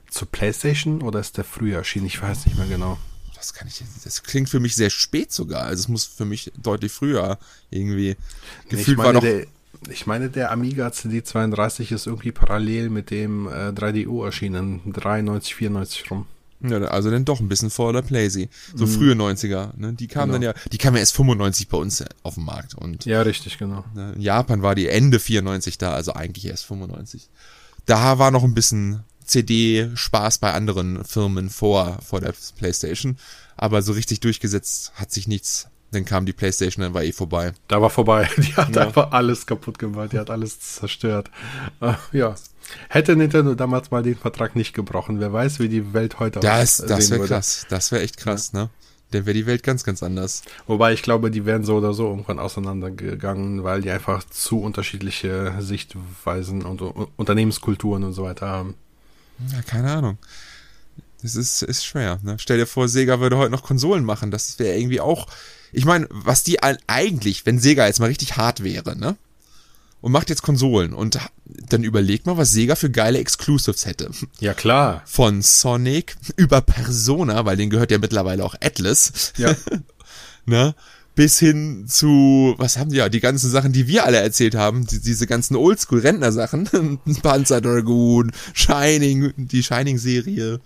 zur PlayStation oder ist der früher erschienen? Ich weiß nicht mehr genau. Das kann ich, das klingt für mich sehr spät sogar. Also es muss für mich deutlich früher irgendwie. Gefühlt ich meine, war der, ich meine, der Amiga CD32 ist irgendwie parallel mit dem äh, 3DO erschienen, 93, 94 rum. Ja, also dann doch ein bisschen vor der Playsee. So mhm. frühe 90er, ne? Die kamen genau. dann ja, die kamen ja erst 95 bei uns auf den Markt und. Ja, richtig, genau. Ne, in Japan war die Ende 94 da, also eigentlich erst 95. Da war noch ein bisschen CD-Spaß bei anderen Firmen vor, vor der Playstation. Aber so richtig durchgesetzt hat sich nichts. Dann kam die Playstation, dann war eh vorbei. Da war vorbei. <laughs> Die hat ja. einfach alles kaputt gemacht. Die hat alles zerstört. Uh, ja. Hätte Nintendo damals mal den Vertrag nicht gebrochen, wer weiß, wie die Welt heute das, aussehen Das wäre krass. Das wäre echt krass, ja. ne? Dann wäre die Welt ganz, ganz anders. Wobei ich glaube, die wären so oder so irgendwann auseinandergegangen, weil die einfach zu unterschiedliche Sichtweisen und Unternehmenskulturen und so weiter haben. Ja, keine Ahnung. Das ist, ist schwer. Ne? Stell dir vor, Sega würde heute noch Konsolen machen. Das wäre irgendwie auch. Ich meine, was die eigentlich, wenn Sega jetzt mal richtig hart wäre, ne? und macht jetzt Konsolen und dann überlegt mal, was Sega für geile Exclusives hätte. Ja, klar. Von Sonic über Persona, weil den gehört ja mittlerweile auch Atlas. Ja. <laughs> ne? Bis hin zu, was haben die ja, die ganzen Sachen, die wir alle erzählt haben, die, diese ganzen Oldschool-Rentner-Sachen, <laughs> Panzer Dragoon, Shining, die Shining-Serie,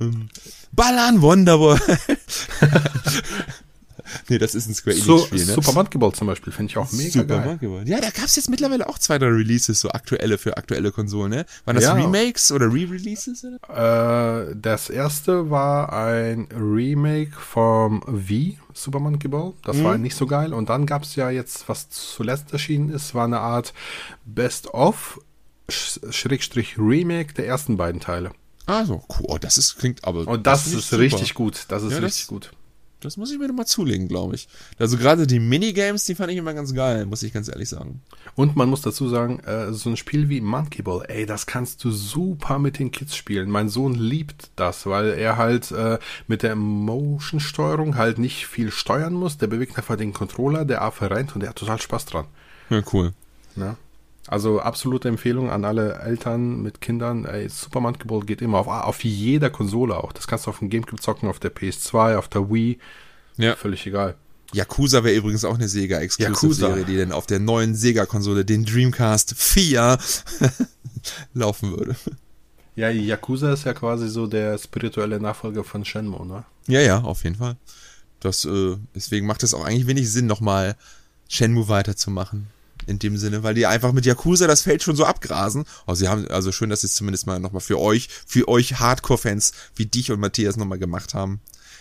ähm, Ballern Wonderboy. <laughs> <laughs> nee, das ist ein Square Enix-Spiel, so, ne? Super Monkey Ball zum Beispiel, finde ich auch mega Super geil. Monkey Ball. Ja, da gab's jetzt mittlerweile auch zwei, drei Releases, so aktuelle für aktuelle Konsolen, ne? Waren das ja. Remakes oder Re-Releases? Äh, das erste war ein Remake vom V, Super Monkey Ball. Das mhm. war nicht so geil. Und dann gab's ja jetzt, was zuletzt erschienen ist, war eine Art Best-of Schrägstrich Remake der ersten beiden Teile. Ah, so, cool. Oh, das ist, klingt aber. Und das, das ist richtig gut. Das ist ja, richtig das, gut. Das muss ich mir nochmal zulegen, glaube ich. Also gerade die Minigames, die fand ich immer ganz geil, muss ich ganz ehrlich sagen. Und man muss dazu sagen, äh, so ein Spiel wie Monkey Ball, ey, das kannst du super mit den Kids spielen. Mein Sohn liebt das, weil er halt äh, mit der Motion-Steuerung halt nicht viel steuern muss. Der bewegt einfach den Controller, der Affe rennt und der hat total Spaß dran. Ja, cool. Ja. Also absolute Empfehlung an alle Eltern mit Kindern. Ey, Super Monkey Ball geht immer auf, auf jeder Konsole auch. Das kannst du auf dem Gamecube zocken, auf der PS2, auf der Wii. Ja. Völlig egal. Yakuza wäre übrigens auch eine Sega-Exclusive-Serie, die dann auf der neuen Sega-Konsole, den Dreamcast 4, <laughs> laufen würde. Ja, Yakuza ist ja quasi so der spirituelle Nachfolger von Shenmue, ne? Ja, ja, auf jeden Fall. Das, äh, deswegen macht es auch eigentlich wenig Sinn, nochmal Shenmue weiterzumachen in dem Sinne, weil die einfach mit Yakuza das Feld schon so abgrasen. Oh, sie haben, also schön, dass sie es zumindest mal nochmal für euch, für euch Hardcore-Fans wie dich und Matthias nochmal gemacht haben.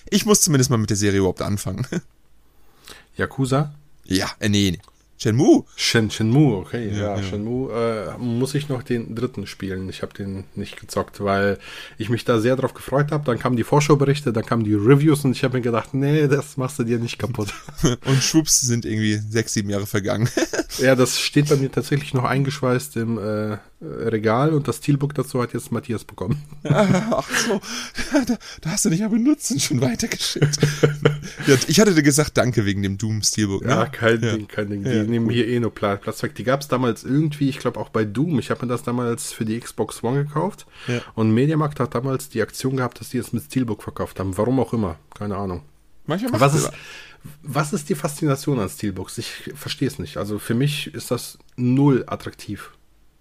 Ich muss zumindest mal mit der Serie überhaupt anfangen. <laughs> Yakuza? Ja, äh, nee, nee. Shenmue. Shen, Shenmue, okay, ja, ja, Shenmue äh, muss ich noch den dritten spielen. Ich habe den nicht gezockt, weil ich mich da sehr drauf gefreut habe. Dann kamen die Vorschauberichte, dann kamen die Reviews und ich habe mir gedacht, nee, das machst du dir nicht kaputt. <laughs> und schwupps sind irgendwie sechs, sieben Jahre vergangen. ja, das steht bei mir tatsächlich noch eingeschweißt im äh, Regal und das Steelbook dazu hat jetzt Matthias bekommen. <laughs> Ach so, da, da hast du dich ja benutzen schon weitergeschickt. ja, ich hatte dir gesagt, danke wegen dem Doom Steelbook. Ne? Ja, kein ja. Ding, kein Ding. Die nehmen hier eh nur Platz weg. Die gab es damals irgendwie, ich glaube auch bei Doom. Ich habe mir das damals für die Xbox One gekauft. Ja. Und Mediamarkt hat damals die Aktion gehabt, dass die es mit Steelbook verkauft haben. Warum auch immer. Keine Ahnung. Manchmal was ist, was ist die Faszination an Steelbooks? Ich verstehe es nicht. Also für mich ist das null attraktiv.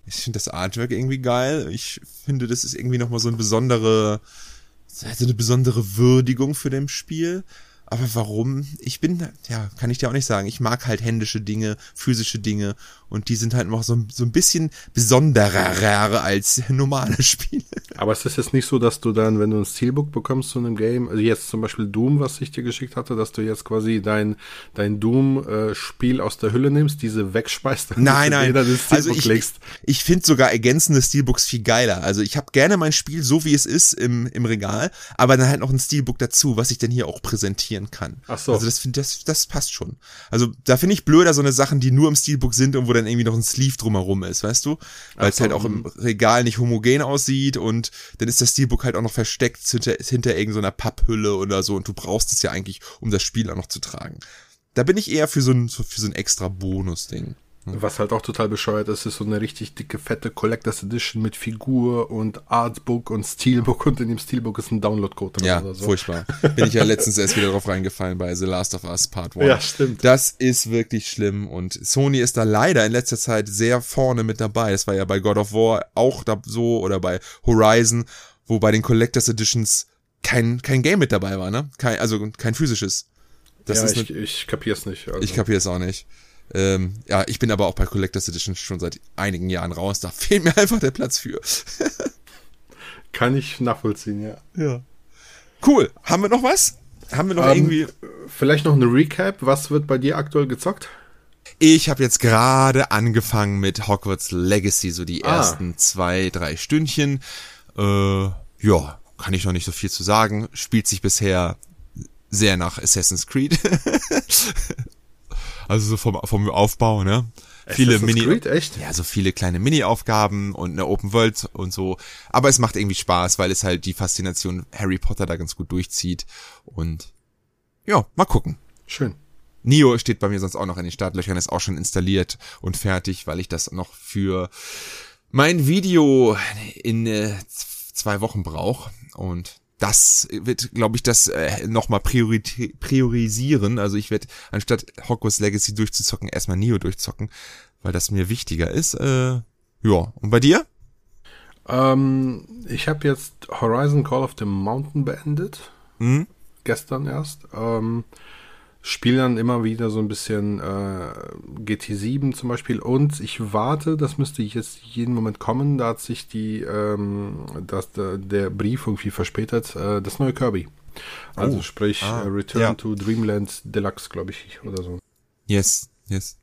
Ich finde das Artwork irgendwie geil. Ich finde, das ist irgendwie nochmal so eine besondere, so eine besondere Würdigung für dem Spiel. Aber warum? Ich bin, ja, kann ich dir auch nicht sagen. Ich mag halt händische Dinge, physische Dinge und die sind halt noch so, so ein bisschen besonderer als normale <laughs> Spiele. Aber es ist jetzt nicht so, dass du dann, wenn du ein Steelbook bekommst zu einem Game, also jetzt zum Beispiel Doom, was ich dir geschickt hatte, dass du jetzt quasi dein, dein Doom-Spiel aus der Hülle nimmst, diese wegspeist und <laughs> nein, nein. also ich, legst. ich finde sogar ergänzende Steelbooks viel geiler. Also ich habe gerne mein Spiel so, wie es ist im, im Regal, aber dann halt noch ein Steelbook dazu, was ich dann hier auch präsentieren kann. Ach so. Also das, das, das passt schon. Also da finde ich blöder so eine Sachen, die nur im Steelbook sind und wo dann irgendwie noch ein Sleeve drumherum ist, weißt du? Weil es halt auch im Regal nicht homogen aussieht und dann ist das Steelbook halt auch noch versteckt hinter, hinter irgendeiner Papphülle oder so und du brauchst es ja eigentlich, um das Spiel auch noch zu tragen. Da bin ich eher für so ein, für so ein extra Bonus-Ding. Was halt auch total bescheuert ist, ist so eine richtig dicke, fette Collectors Edition mit Figur und Artbook und Steelbook und in dem Steelbook ist ein Download-Code Ja, so. furchtbar. Bin ich ja letztens erst wieder drauf reingefallen bei The Last of Us Part 1. Ja, stimmt. Das ist wirklich schlimm und Sony ist da leider in letzter Zeit sehr vorne mit dabei. Das war ja bei God of War auch da so oder bei Horizon, wo bei den Collectors Editions kein, kein Game mit dabei war, ne? Kein, also kein physisches. Das ja, ist ich, ich kapier's nicht. Also. Ich kapier's auch nicht. Ähm, ja, ich bin aber auch bei Collectors Edition schon seit einigen Jahren raus. Da <laughs> fehlt mir einfach der Platz für. <laughs> Kann ich nachvollziehen, ja. Ja. Cool. Haben wir noch was? Haben wir noch ähm, irgendwie. Vielleicht noch eine Recap. Was wird bei dir aktuell gezockt? Ich habe jetzt gerade angefangen mit Hogwarts Legacy, so die ah. ersten zwei, drei Stündchen. Äh, ja, kann ich noch nicht so viel zu sagen. Spielt sich bisher sehr nach Assassin's Creed. <laughs> Also so vom, vom Aufbau, ne? Viele Mini, Creed, echt? ja, so viele kleine Mini-Aufgaben und eine Open World und so. Aber es macht irgendwie Spaß, weil es halt die Faszination Harry Potter da ganz gut durchzieht. Und ja, mal gucken. Schön. Nio steht bei mir sonst auch noch in den Startlöchern, ist auch schon installiert und fertig, weil ich das noch für mein Video in äh, zwei Wochen brauche. Und das wird, glaube ich, das äh, nochmal priori priorisieren. Also ich werde, anstatt Hogwarts Legacy durchzuzocken, erstmal Neo durchzocken, weil das mir wichtiger ist. Äh, ja, und bei dir? Ähm, ich habe jetzt Horizon Call of the Mountain beendet. Mhm. Gestern erst. Ähm, spiele dann immer wieder so ein bisschen äh, GT7 zum Beispiel und ich warte, das müsste jetzt jeden Moment kommen, da hat sich die ähm, das, der, Brief irgendwie verspätet, äh, das neue Kirby. Also oh, sprich ah, äh, Return ja. to Dreamland Deluxe, glaube ich, oder so. Yes, yes.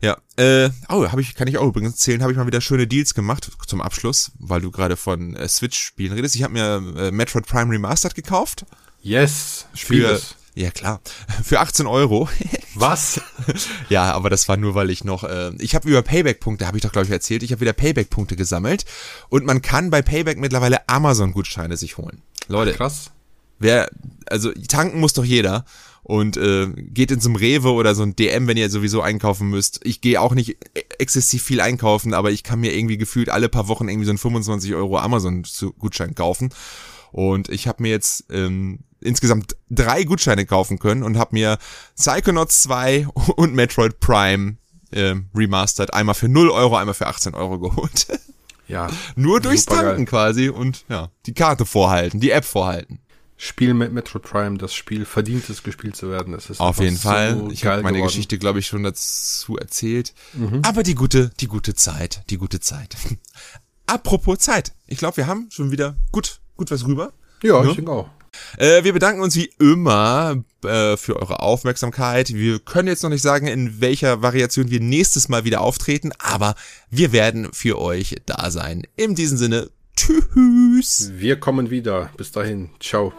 Ja, äh, oh, hab ich, kann ich auch übrigens erzählen, habe ich mal wieder schöne Deals gemacht zum Abschluss, weil du gerade von äh, Switch-Spielen redest. Ich habe mir äh, Metroid Prime Remastered gekauft. Yes, für, ja, klar. Für 18 Euro. Was? <laughs> ja, aber das war nur, weil ich noch. Äh, ich habe über Payback-Punkte, habe ich doch, glaube ich, erzählt. Ich habe wieder Payback-Punkte gesammelt. Und man kann bei Payback mittlerweile Amazon-Gutscheine sich holen. Leute. Krass. Wer, also tanken muss doch jeder. Und äh, geht in so ein Rewe oder so ein DM, wenn ihr sowieso einkaufen müsst. Ich gehe auch nicht e-, exzessiv viel einkaufen, aber ich kann mir irgendwie gefühlt alle paar Wochen irgendwie so einen 25 Euro Amazon-Gutschein kaufen. Und ich habe mir jetzt ähm, insgesamt drei Gutscheine kaufen können und habe mir Psychonauts 2 <laughs> und Metroid Prime äh, remastered. Einmal für 0 Euro, einmal für 18 Euro geholt. <laughs> Ja. Nur durchs Tanken geil. quasi und ja, die Karte vorhalten, die App vorhalten. Spiel mit Metroid Prime, das Spiel verdient es, gespielt zu werden. Das ist Auf jeden Fall. ich habe meine geworden. Geschichte, glaube ich, schon dazu erzählt. Mhm. Aber die gute, die gute Zeit, die gute Zeit. <laughs> Apropos Zeit. Ich glaube, wir haben schon wieder gut, gut was rüber. Ja, ja? ich denke auch. Äh, wir bedanken uns wie immer äh, für eure Aufmerksamkeit. Wir können jetzt noch nicht sagen, in welcher Variation wir nächstes Mal wieder auftreten, aber wir werden für euch da sein. In diesem Sinne, tschüss. Wir kommen wieder. Bis dahin. Ciao.